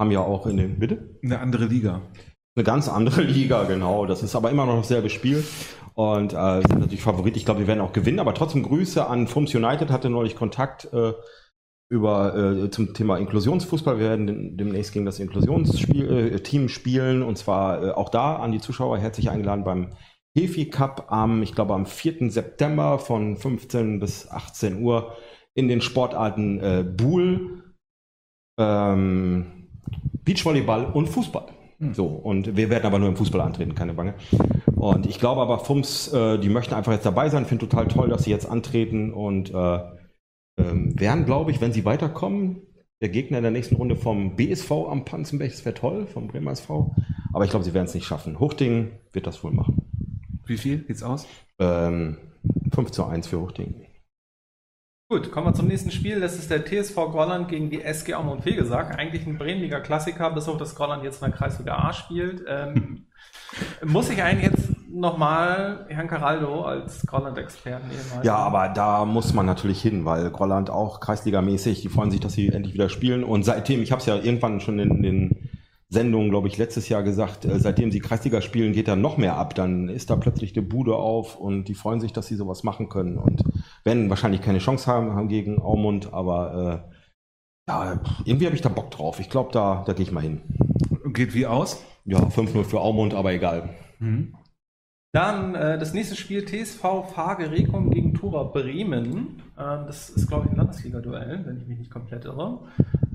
haben ja auch in den, bitte? Eine andere Liga. Eine ganz andere Liga, genau. Das ist aber immer noch dasselbe Spiel und äh, sind natürlich Favorit. Ich glaube, wir werden auch gewinnen, aber trotzdem Grüße an Fums United, hatte neulich Kontakt äh, über äh, zum Thema Inklusionsfußball. Wir werden den- demnächst gegen das Inklusionsteam äh, spielen und zwar äh, auch da an die Zuschauer herzlich eingeladen beim Hefi Cup am, ich glaube, am 4. September von 15 bis 18 Uhr in den Sportarten äh, Buhl, ähm, Beachvolleyball und Fußball. So, und wir werden aber nur im Fußball antreten, keine Bange. Und ich glaube aber, FUMS, äh, die möchten einfach jetzt dabei sein, finde total toll, dass sie jetzt antreten und äh, ähm, werden, glaube ich, wenn sie weiterkommen, der Gegner in der nächsten Runde vom BSV am Panzenberg, das wäre toll, vom Bremer SV. Aber ich glaube, sie werden es nicht schaffen. Huchting wird das wohl machen. Wie viel geht's aus? Ähm, 5 zu 1 für Huchting. Gut, kommen wir zum nächsten Spiel. Das ist der TSV Golland gegen die SG Aumund Fegesack. Eigentlich ein Bremenliger Klassiker, bis auf das Golland jetzt in der Kreisliga A spielt. Ähm, muss ich eigentlich jetzt nochmal Herrn Caraldo als Golland-Experten ehemals- Ja, aber da muss man natürlich hin, weil Grolland auch Kreisligamäßig, die freuen sich, dass sie endlich wieder spielen. Und seitdem, ich habe es ja irgendwann schon in den Sendungen, glaube ich, letztes Jahr gesagt, äh, seitdem sie Kreisliga spielen, geht da noch mehr ab. Dann ist da plötzlich die Bude auf und die freuen sich, dass sie sowas machen können und werden wahrscheinlich keine Chance haben, haben gegen Aumund, aber äh, ja, irgendwie habe ich da Bock drauf. Ich glaube, da, da gehe ich mal hin. Geht wie aus? Ja, 5-0 für Aumund, aber egal. Dann äh, das nächste Spiel TSV Fage Rekum gegen Tura Bremen. Ähm, das ist, glaube ich, ein Landesliga-Duell, wenn ich mich nicht komplett irre.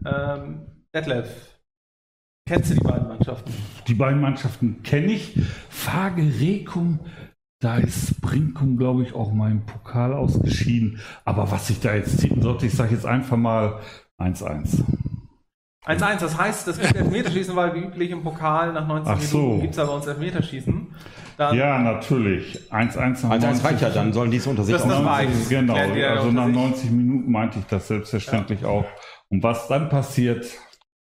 Ähm, Detlef, kennst du die beiden Mannschaften? Die beiden Mannschaften kenne ich. Fage Rekum, da ist Brinkum, glaube ich, auch mal im Pokal ausgeschieden. Aber was ich da jetzt tippen sollte, ich sage jetzt einfach mal 1-1. 1-1, das heißt, das gibt Elfmeterschießen, weil wie üblich im Pokal nach 90 Ach so. Minuten gibt es aber uns Elfmeterschießen. Dann, Ja, natürlich. 1-1 nach 1-1 90 reicht ja, dann sollen die es unter sich Das- das ausmachen. Genau, also nach sich. 90 Minuten meinte ich das selbstverständlich auch. Und was dann passiert,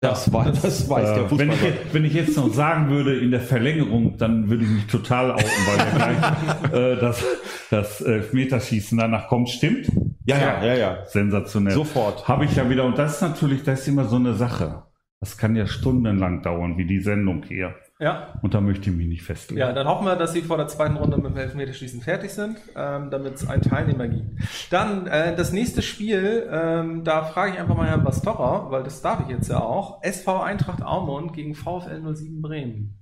Das, weiß, das weiß der äh, wenn, ich Fußballer. jetzt, wenn ich jetzt noch sagen würde, in der Verlängerung, dann würde ich mich total outen, weil ja gleich äh, das, das Elfmeterschießen danach kommt. Stimmt? Ja, ja, ja, ja. Sensationell. Sofort. Habe ich ja wieder. Und das ist natürlich, das ist immer so eine Sache. Das kann ja stundenlang dauern, wie die Sendung hier. Ja, Und da möchte ich mich nicht festlegen. ja, dann hoffen wir, dass sie vor der zweiten Runde mit dem Elfmeterschießen fertig sind, ähm, damit es einen Teilnehmer gibt. Dann äh, das nächste Spiel, ähm, da frage ich einfach mal Herrn Bastocher, weil das darf ich jetzt ja auch. SV Eintracht Aumund gegen VfL 07 Bremen.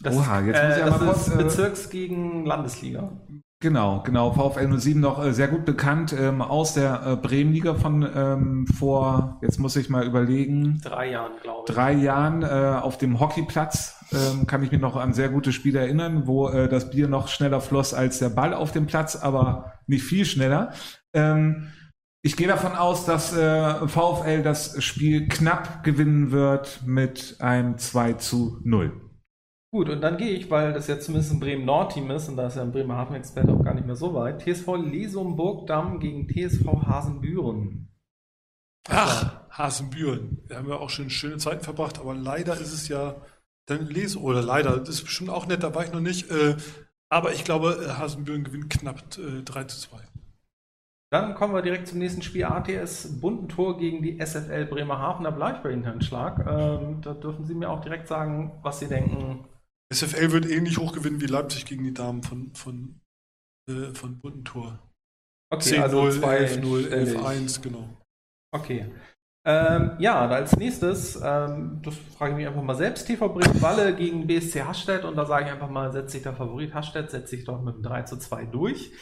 Das, Oha, jetzt muss ich äh, das kurz, ist äh, Bezirks gegen Landesliga. Genau, genau. VfL 07 noch äh, sehr gut bekannt ähm, aus der äh, Bremenliga von ähm, vor, jetzt muss ich mal überlegen, Drei Jahren, glaube ich. drei Jahren äh, auf dem Hockeyplatz. Ähm, kann ich mich noch an sehr gute Spiele erinnern, wo äh, das Bier noch schneller floss als der Ball auf dem Platz, aber nicht viel schneller. Ähm, ich gehe davon aus, dass äh, VfL das Spiel knapp gewinnen wird mit einem 2 zu 0. Gut, und dann gehe ich, weil das jetzt zumindest ein Bremen-Nord-Team ist, und da ist ja ein Bremerhaven-Experte auch gar nicht mehr so weit, TSV Lesum Burgdamm gegen TSV Hasenbüren. Ach, Hasenbüren. Wir haben ja auch schon schöne Zeiten verbracht, aber leider ist es ja dann lese oder leider, das ist bestimmt auch nett, da war ich noch nicht. Äh, aber ich glaube, äh, Hasenbüren gewinnt knapp äh, 3 zu 2. Dann kommen wir direkt zum nächsten Spiel. ATS Bundentor gegen die SFL Bremerhaven. Da bleibe ich bei Ihnen, Herrn Schlag. Ähm, da dürfen Sie mir auch direkt sagen, was Sie denken. SFL wird ähnlich hoch gewinnen wie Leipzig gegen die Damen von, von, äh, von Bundentor. Okay, 10-0, also zwei 11-0, stellig. 11-1, genau. Okay. Ähm, ja, als nächstes, ähm, das frage ich mich einfach mal selbst, TV Bremen-Walle gegen BSC Hastedt und da sage ich einfach mal, setzt sich der Favorit Hastedt, setzt sich dort mit einem 3 zu 2 durch.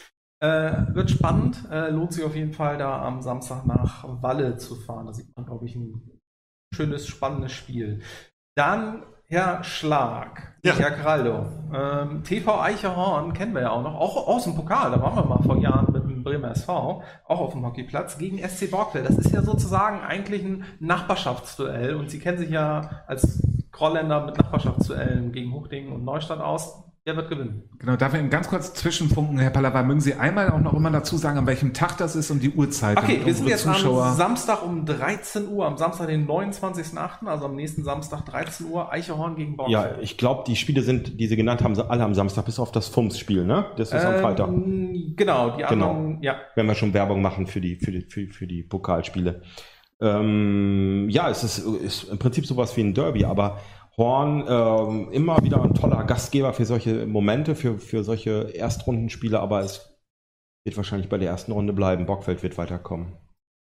Äh, wird spannend, äh, lohnt sich auf jeden Fall da am Samstag nach Walle zu fahren. Da sieht man, glaube ich, ein schönes, spannendes Spiel. Dann Herr Schlag, Ja. Herr Caraldo. Ähm, TV Eicherhorn kennen wir ja auch noch, auch aus dem Pokal, da waren wir mal vor Jahren mit dem Bremer SV, auch auf dem Hockeyplatz, gegen SC Borgfeld. Das ist ja sozusagen eigentlich ein Nachbarschaftsduell und Sie kennen sich ja als Grolländer mit Nachbarschaftsduellen gegen Huchting und Neustadt aus. Wer wird gewinnen? Genau, darf ich ganz kurz zwischenfunken, Herr Pallava, mögen Sie einmal auch noch immer dazu sagen, an welchem Tag das ist und die Uhrzeit? Okay, wir sind jetzt am Samstag um 13 Uhr, am Samstag, den 29.08., also am nächsten Samstag 13 Uhr, Eicherhorn gegen Borgfeld. Ja, ich glaube, die Spiele sind, die sie genannt haben, alle am Samstag, bis auf das FUMS-Spiel, ne? Das ist am Freitag. Ähm, Genau, die Genau. anderen, ja. Wenn wir schon Werbung machen für die, für die, für, für die Pokalspiele. Ähm, ja, es ist, ist im Prinzip sowas wie ein Derby, aber Horn ähm, immer wieder ein toller Gastgeber für solche Momente, für, für solche Erstrundenspiele, aber es wird wahrscheinlich bei der ersten Runde bleiben. Bockfeld wird weiterkommen.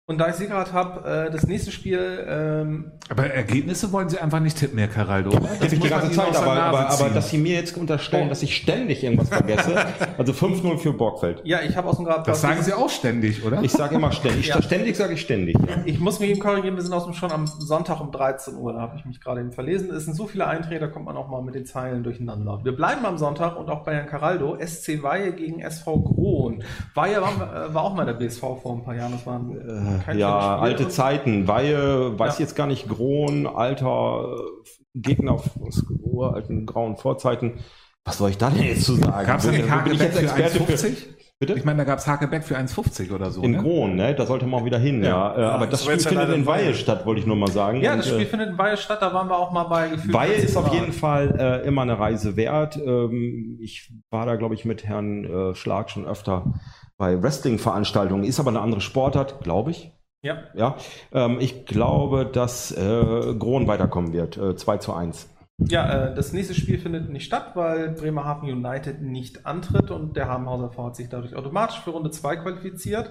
Und da ich sie gerade habe, äh, das nächste Spiel, ähm, Aber Ergebnisse wollen Sie einfach nicht tippen, Herr Caraldo. Das Tippe ich die ganze Zeit, aber, aber, aber dass Sie mir jetzt unterstellen, dass ich ständig irgendwas vergesse. Also 5-0 für Borgfeld. ja, ich habe aus dem Grad. Das sagen Sie auch ständig, oder? Ich sage immer ständig. Ja. Ständig sage ich ständig. Ja. Ich muss mich eben korrigieren, wir sind aus dem schon am Sonntag um 13 Uhr, da habe ich mich gerade eben verlesen. Es sind so viele Einträge, da kommt man auch mal mit den Zeilen durcheinander. Wir bleiben am Sonntag und auch bei Herrn Caraldo, SC Weihe gegen SV Grohn. Weihe war, äh, war auch mal der BSV vor ein paar Jahren, das waren Äh, kein ja, alte Und- Weihe, weiß Ja. ich jetzt gar nicht, Grohn, alter äh, Gegner aus uralten grauen Vorzeiten. Was soll ich da denn jetzt zu sagen? Gab es ich Hakebeck jetzt für Experte 1,50? Bitte? Ich meine, da gab es Hakebeck für 1,50 oder so. In ne? Grohn, ne? Da sollte man auch wieder hin, ja. Äh, aber das Spiel ja findet in Weihe. Statt, wollte ich nur mal sagen. Ja, das Und, Spiel äh, findet in Weihe statt, da waren wir auch mal bei gefühlt. Weihe 40 ist auf jeden Fall äh, immer eine Reise wert. Ähm, ich war da, glaube ich, mit Herrn äh, Schlag schon öfter bei Wrestling-Veranstaltungen. Ist aber eine andere Sportart, glaube ich. Ja. Ja, ähm, ich glaube, dass äh, Grohn weiterkommen wird. Äh, 2 zu 1. Ja, äh, das nächste Spiel findet nicht statt, weil Bremerhaven United nicht antritt und der Habenhauser V hat sich dadurch automatisch für Runde 2 qualifiziert.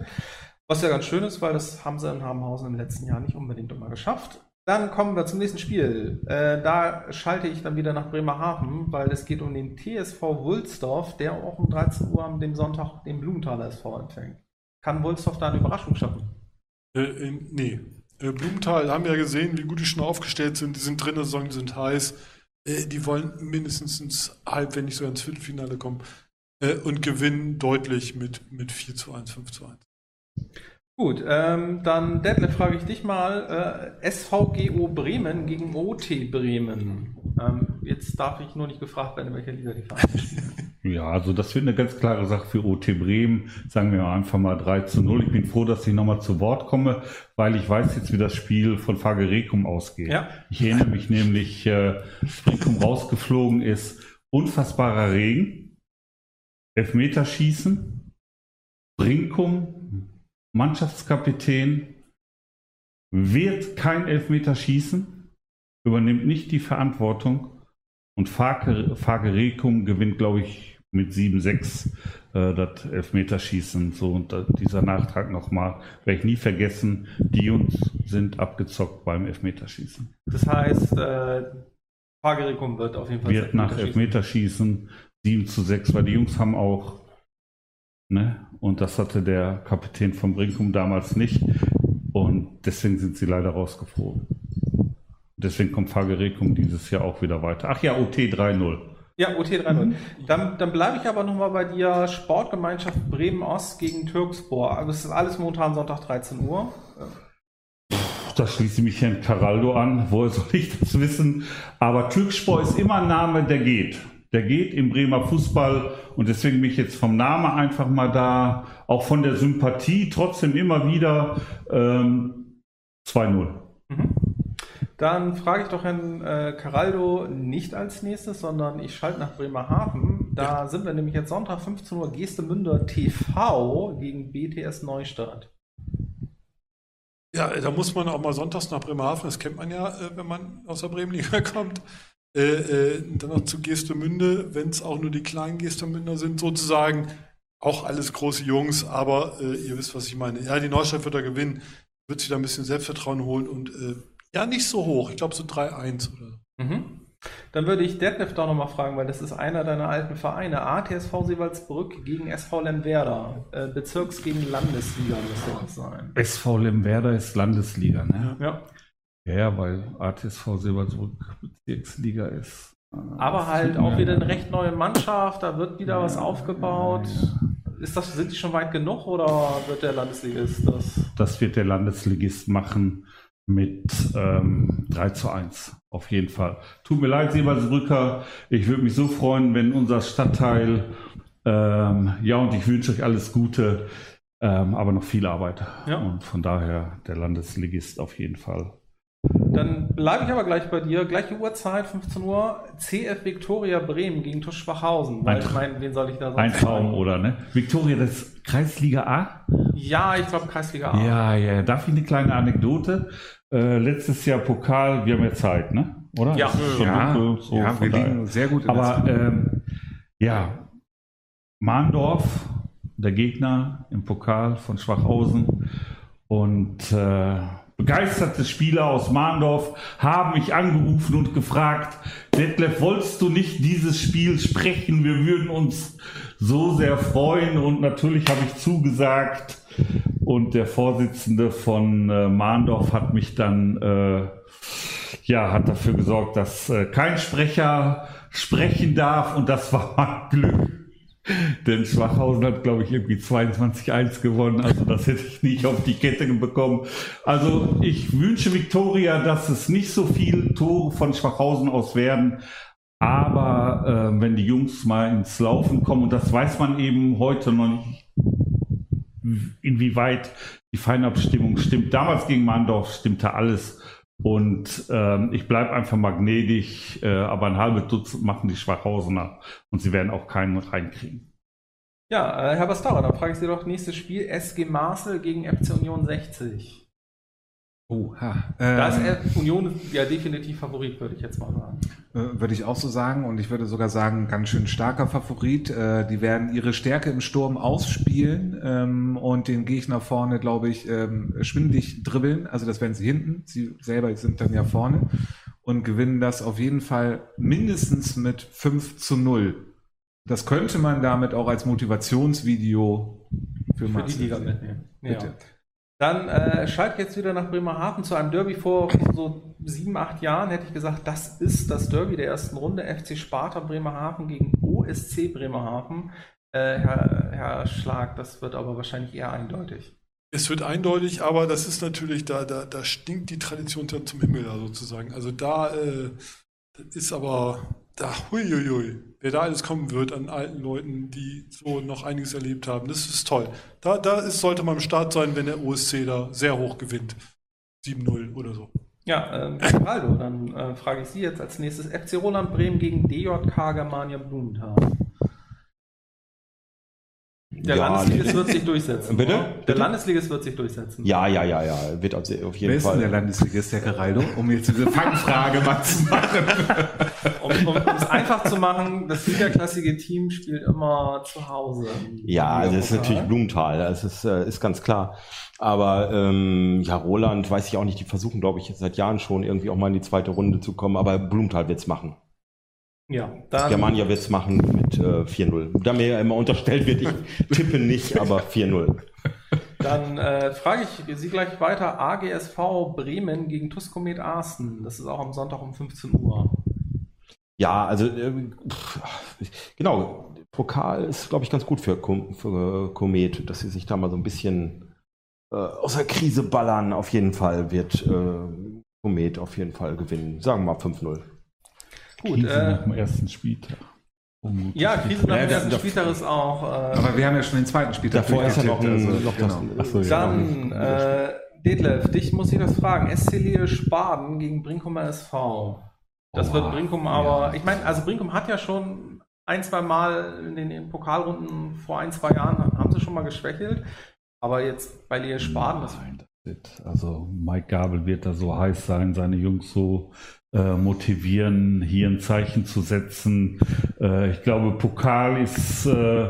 Was ja ganz schön ist, weil das haben sie in Habenhausen im letzten Jahr nicht unbedingt immer geschafft. Dann kommen wir zum nächsten Spiel. Äh, da schalte ich dann wieder nach Bremerhaven, weil es geht um den TSV Wulsdorf, der auch um 13 Uhr am dem Sonntag den Blumenthaler SV empfängt. Kann Wulsdorf da eine Überraschung schaffen? Äh, äh, nee. Äh, Blumenthal haben ja gesehen, wie gut die schon aufgestellt sind. Die sind drin in der Saison, die sind heiß. Äh, die wollen mindestens ins Halb, wenn nicht sogar ins Viertelfinale kommen. Äh, und gewinnen deutlich mit, mit 4 zu 1, 5 zu 1. Gut, ähm, dann Detlef frage ich dich mal, äh, SVGO Bremen gegen OT Bremen. Ähm, jetzt darf ich nur nicht gefragt werden, in welcher Liga die Vereine spielen. Ja, also das wird eine ganz klare Sache für OT Bremen. Sagen wir einfach mal 3 zu 0. Ich bin froh, dass ich nochmal zu Wort komme, weil ich weiß jetzt, wie das Spiel von Fagerekum ausgeht. Ja. Ich erinnere mich nämlich, äh, Brekum rausgeflogen ist, unfassbarer Regen, Elfmeterschießen, Brinkum, Mannschaftskapitän, wird kein Elfmeter schießen, übernimmt nicht die Verantwortung und Fage- Fagerekum gewinnt, glaube ich, mit 7-6 äh, das Elfmeterschießen. So, und da, dieser Nachtrag nochmal, werde ich nie vergessen, die uns sind abgezockt beim Elfmeterschießen. Das heißt, äh, Fagericum wird auf jeden Fall Wird nach Elfmeterschießen 7 zu 6, weil die Jungs haben auch, ne, und das hatte der Kapitän von Brinkum damals nicht. Und deswegen sind sie leider rausgeflogen. Deswegen kommt Fagerekum dieses Jahr auch wieder weiter. Ach ja, OT 3-0. Ja, OT 3-0. Dann, dann bleibe ich aber nochmal bei dir. Sportgemeinschaft Bremen-Ost gegen Türkspor. Also es ist alles momentan Sonntag 13 Uhr. Da schließe ich mich Herrn Caraldo an. Woher soll ich das wissen? Aber Türkspor ist immer ein Name, der geht. Der geht im Bremer Fußball und deswegen bin ich jetzt vom Namen einfach mal da, auch von der Sympathie trotzdem immer wieder ähm, 2-0. Dann frage ich doch Herrn äh, Caraldo nicht als nächstes, sondern ich schalte nach Bremerhaven. Da sind wir nämlich jetzt Sonntag 15 Uhr Gestemünder TV gegen BTS Neustadt. Ja, da muss man auch mal sonntags nach Bremerhaven, das kennt man ja, äh, wenn man aus der Bremenliga kommt. Äh, äh, dann noch zu Gestemünde, wenn es auch nur die kleinen Gestemünder sind, sozusagen. Auch alles große Jungs, aber äh, ihr wisst, was ich meine. Ja, die Neustadt wird da gewinnen, wird sich da ein bisschen Selbstvertrauen holen und äh, ja, nicht so hoch. Ich glaube so 3-1 oder so. Mhm. Dann würde ich Detlef da nochmal fragen, weil das ist einer deiner alten Vereine. ATSV Seewaldsbrück gegen SV Lemwerder. Äh, Bezirks gegen Landesliga müsste das sein. SV Lemwerder ist Landesliga, ne? Ja. Ja, ja weil ATSV Silbersburg Bezirksliga ist. Aber halt auch wieder eine recht neue Mannschaft, da wird wieder was Ja, aufgebaut. ja, Ist das, sind die schon weit genug oder wird der Landesligist das? Das wird der Landesligist machen mit ähm, 3 zu 1. Auf jeden Fall. Tut mir leid, Seebalsbrücker. Ich würde mich so freuen, wenn unser Stadtteil, ähm, ja, und ich wünsche euch alles Gute, ähm, aber noch viel Arbeit. Ja. Und von daher der Landesligist auf jeden Fall. Dann bleibe ich aber gleich bei dir. Gleiche Uhrzeit, 15 Uhr. CF Viktoria Bremen gegen TuS Schwachhausen. Weil Ein ich meine, wen soll ich da sonst Ein Traum, sagen? oder ne? Viktoria, das ist Kreisliga A? Ja, ich glaube Kreisliga A. Ja, ja. Darf ich eine kleine Anekdote? Äh, letztes Jahr Pokal, wir haben ja Zeit, ne? Oder? Ja. Ja, dunkel, so ja wir daher. liegen sehr gut Aber ähm, ja, Mahndorf, der Gegner im Pokal von Schwachhausen. Und äh, begeisterte Spieler aus Mahndorf haben mich angerufen und gefragt, Detlef, wolltest du nicht dieses Spiel sprechen? Wir würden uns so sehr freuen. Und natürlich habe ich zugesagt. Und der Vorsitzende von äh, Mahndorf hat mich dann, äh, ja, hat dafür gesorgt, dass äh, kein Sprecher sprechen darf. Und das war mein Glück. Denn Schwachhausen hat, glaube ich, irgendwie 22-1 gewonnen. Also das hätte ich nicht auf die Kette bekommen. Also ich wünsche Viktoria, dass es nicht so viele Tore von Schwachhausen aus werden. Aber äh, wenn die Jungs mal ins Laufen kommen, und das weiß man eben heute noch nicht, inwieweit die Feinabstimmung stimmt. Damals gegen Mandorf stimmte alles. Und ähm, ich bleibe einfach magnetisch, äh, aber ein halbes Dutzend machen die Schwachhausener und sie werden auch keinen reinkriegen. Ja, äh, Herr Bastauer, dann frage ich Sie doch, nächstes Spiel SG Marcel gegen FC Union 60. Oh, ha. Da ist Ähm, äh, Union ja definitiv Favorit, würde ich jetzt mal sagen. Äh, Würde ich auch so sagen und ich würde sogar sagen, ganz schön starker Favorit. Äh, die werden ihre Stärke im Sturm ausspielen ähm, und den Gegner vorne, glaube ich, ähm, schwindig dribbeln. Also das werden sie hinten. Sie selber sind dann ja vorne und gewinnen das auf jeden Fall mindestens mit 5 zu 0. Das könnte man damit auch als Motivationsvideo für, Für die Liga mitnehmen. Bitte. Ja. Dann äh, Schalke jetzt wieder nach Bremerhaven zu einem Derby vor so sieben, acht Jahren hätte ich gesagt, das ist das Derby der ersten Runde. FC Sparta Bremerhaven gegen OSC Bremerhaven. Äh, Herr, Herr Schlag, das wird aber wahrscheinlich eher eindeutig. Es wird eindeutig, aber das ist natürlich, da, da, da stinkt die Tradition zum Himmel da sozusagen. Also da äh, ist aber, da, huiuiui, wer da alles kommen wird an alten Leuten, die so noch einiges erlebt haben, das ist toll. Da, da ist, sollte man am Start sein, wenn der OSC da sehr hoch gewinnt. 7-0 oder so. Ja, ähm, Aldo, dann äh, frage ich Sie jetzt als nächstes. FC Roland Bremen gegen DJK Germania Blumenthal. Der Ja, Landesligist wird sich durchsetzen. Bitte? oder? Der Bitte? Landesligist wird sich durchsetzen. Ja, ja, ja, ja. Wird auf jeden Wer ist denn Fall. der Landesligist, der Geraldo? Um jetzt diese Fangfrage mal zu machen. Um um es einfach zu machen, das niederklassige Team spielt immer zu Hause. Ja, also das ist natürlich Blumenthal, das ist, äh, ist ganz klar. Aber ähm, ja, Roland, weiß ich auch nicht, die versuchen, glaube ich, jetzt seit Jahren schon irgendwie auch mal in die zweite Runde zu kommen, aber Blumenthal wird's machen. Ja, dann, Germania wird's machen mit äh, 4-0. Da mir ja immer unterstellt wird, ich tippe nicht, aber 4-0. dann äh, frage ich Sie gleich weiter. AGSV Bremen gegen Tuskomet Arsten. Das ist auch am Sonntag um 15 Uhr. Ja, also pff, genau, Pokal ist, glaube ich, ganz gut für, Kom für äh, Komet, dass sie sich da mal so ein bisschen äh, aus der Krise ballern. Auf jeden Fall wird äh, Komet auf jeden Fall gewinnen. Sagen wir mal 5-0. Gut, Krise äh, nach dem ersten Spieltag. Unmutig. ja, Krise nach Ja, dem das- ersten Spieltag ist auch. Äh, Aber wir haben ja schon den zweiten Spieltag Davor ist ja noch, ein, also, noch das. genau. Ach so, ja. Dann, äh, Detlef, dich muss ich das fragen. SC Lille Spaden gegen Brinkum SV. Das Oha, wird Brinkum aber, ja. ich meine, also Brinkum hat ja schon ein, zwei Mal in den, in den Pokalrunden vor ein, zwei Jahren haben sie schon mal geschwächelt. Aber jetzt bei Lille Spaden, das Nein, das also Mike Gabel wird da so heiß sein, seine Jungs so äh, motivieren, hier ein Zeichen zu setzen. Äh, ich glaube, Pokal ist äh,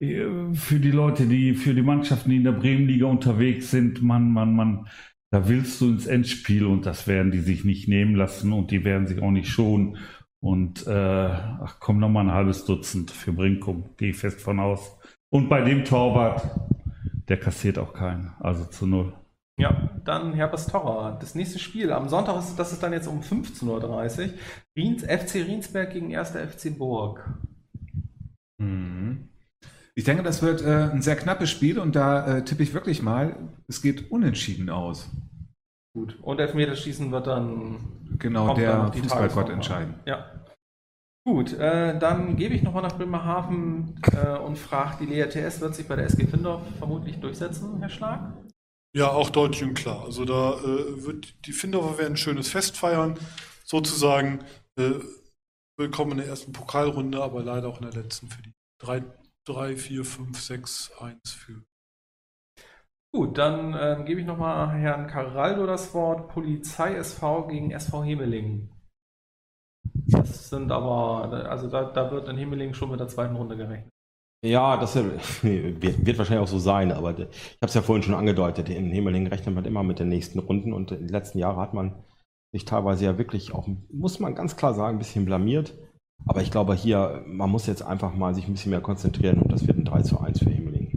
für die Leute, die, für die Mannschaften, die in der Bremenliga unterwegs sind, man, man, man, da willst du ins Endspiel und das werden die sich nicht nehmen lassen und die werden sich auch nicht schonen. Und äh, ach komm, noch mal ein halbes Dutzend für Brinkum, gehe ich fest von aus. Und bei dem Torwart, der kassiert auch keinen, also zu null. Ja, dann Herr Pastorra. Das nächste Spiel am Sonntag ist das ist dann jetzt um 15.30 Uhr. Riens, FC Riensberg gegen 1. FC Burg. Mhm. Ich denke, das wird äh, ein sehr knappes Spiel und da äh, tippe ich wirklich mal, es geht unentschieden aus. Gut. Und Elfmeterschießen wird dann Genau, der Fußballgott entscheiden. Ja. Gut, äh, dann gebe ich nochmal nach Bremerhaven äh, und frage, die Lea TS wird sich bei der SG Findorf vermutlich durchsetzen, Herr Schlag? Ja, auch deutlich und klar. Also da äh, wird die Findorfer werden ein schönes Fest feiern, sozusagen. Äh, willkommen in der ersten Pokalrunde, aber leider auch in der letzten für die 3, 3 4, 5, 6, 1 für. Gut, dann ähm, gebe ich nochmal Herrn Caraldo das Wort. Polizei SV gegen SV Hemeling. Das sind aber, also da, da wird in Hemeling schon mit der zweiten Runde gerechnet. Ja, das wird, wird wahrscheinlich auch so sein, aber ich habe es ja vorhin schon angedeutet, in Himmeling rechnet man immer mit den nächsten Runden und in den letzten Jahren hat man sich teilweise ja wirklich auch, muss man ganz klar sagen, ein bisschen blamiert. Aber ich glaube hier, man muss jetzt einfach mal sich ein bisschen mehr konzentrieren und das wird ein 3 zu 1 für Himmeling.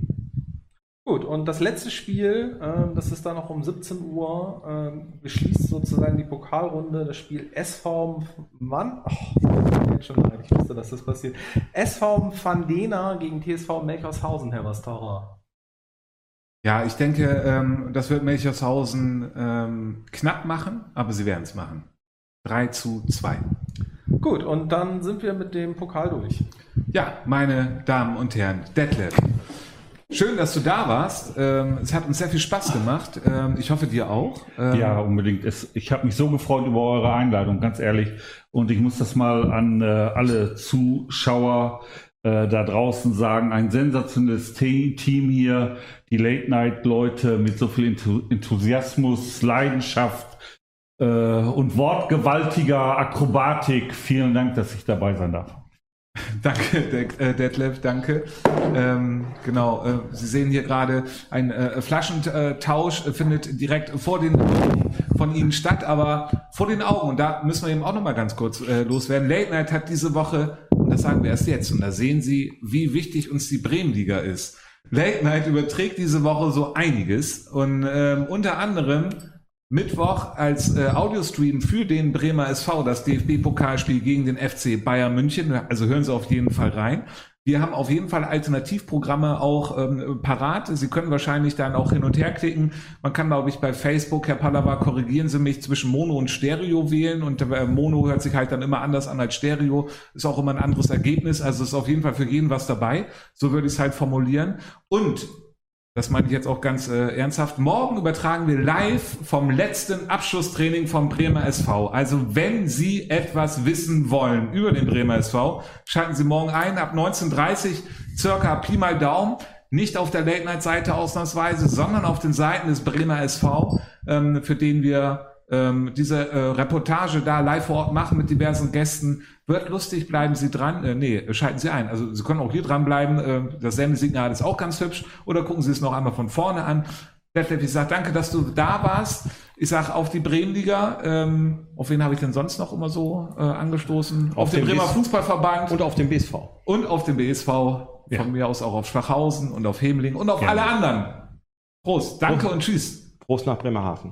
Gut, und das letzte Spiel, ähm, das ist dann noch um 17 Uhr, ähm, beschließt sozusagen die Pokalrunde, das Spiel SV Mann. Oh, jetzt schon leid, ich wusste, dass das passiert. SV Van Dena gegen TSV Melchershausen, Herr Wastaurer. Ja, ich denke, ähm, das wird Melchershausen ähm, knapp machen, aber sie werden es machen. 3 zu 2. Gut, und dann sind wir mit dem Pokal durch. Ja, meine Damen und Herren, Detlef. Schön, dass du da warst. Ähm, es hat uns sehr viel Spaß gemacht. Ähm, ich hoffe, dir auch. Ähm, Ja, unbedingt. Ich habe mich so gefreut über eure Einladung, ganz ehrlich. Und ich muss das mal an äh, alle Zuschauer äh, da draußen sagen. Ein sensationelles Te Team hier, die Late-Night-Leute mit so viel Enthu Enthusiasmus, Leidenschaft äh, und wortgewaltiger Akrobatik. Vielen Dank, dass ich dabei sein darf. Danke, De äh, Detlef, danke. Ähm, genau, äh, Sie sehen hier gerade, ein äh, Flaschentausch äh, findet direkt vor den von Ihnen statt, aber vor den Augen, und da müssen wir eben auch nochmal ganz kurz äh, loswerden. Late Night hat diese Woche, und das sagen wir erst jetzt, und da sehen Sie, wie wichtig uns die Bremenliga ist. Late Night überträgt diese Woche so einiges und ähm, unter anderem Mittwoch als äh, Audiostream für den Bremer SV, das DFB-Pokalspiel gegen den FC Bayern München. Also hören Sie auf jeden Fall rein. Wir haben auf jeden Fall Alternativprogramme auch ähm, parat. Sie können wahrscheinlich dann auch hin und her klicken. Man kann, glaube ich, bei Facebook, Herr Pallava, korrigieren Sie mich, zwischen Mono und Stereo wählen. Und äh, Mono hört sich halt dann immer anders an als Stereo. Ist auch immer ein anderes Ergebnis. Also ist auf jeden Fall für jeden was dabei. So würde ich es halt formulieren. Und das meine ich jetzt auch ganz äh, ernsthaft. Morgen übertragen wir live vom letzten Abschlusstraining vom Bremer SV. Also wenn Sie etwas wissen wollen über den Bremer SV, schalten Sie morgen ein ab 19.30 circa Pi mal Daumen. Nicht auf der Late-Night-Seite ausnahmsweise, sondern auf den Seiten des Bremer SV, ähm, für den wir ähm, diese äh, Reportage da live vor Ort machen mit diversen Gästen. Wird lustig, bleiben Sie dran. Äh, nee, schalten Sie ein. Also Sie können auch hier dranbleiben. Äh, das Sendesignal ist auch ganz hübsch. Oder gucken Sie es noch einmal von vorne an. Detlef, ich sage danke, dass du da warst. Ich sage auf die Bremenliga. Ähm, auf wen habe ich denn sonst noch immer so äh, angestoßen? Auf, Auf den den Bremer BS Fußballverband Und auf dem BSV. und auf den BSV. Ja. Von mir aus auch auf Schwachhausen und auf Hemling und auf Gerne. alle anderen. Prost, danke Prost. und tschüss. Prost nach Bremerhaven.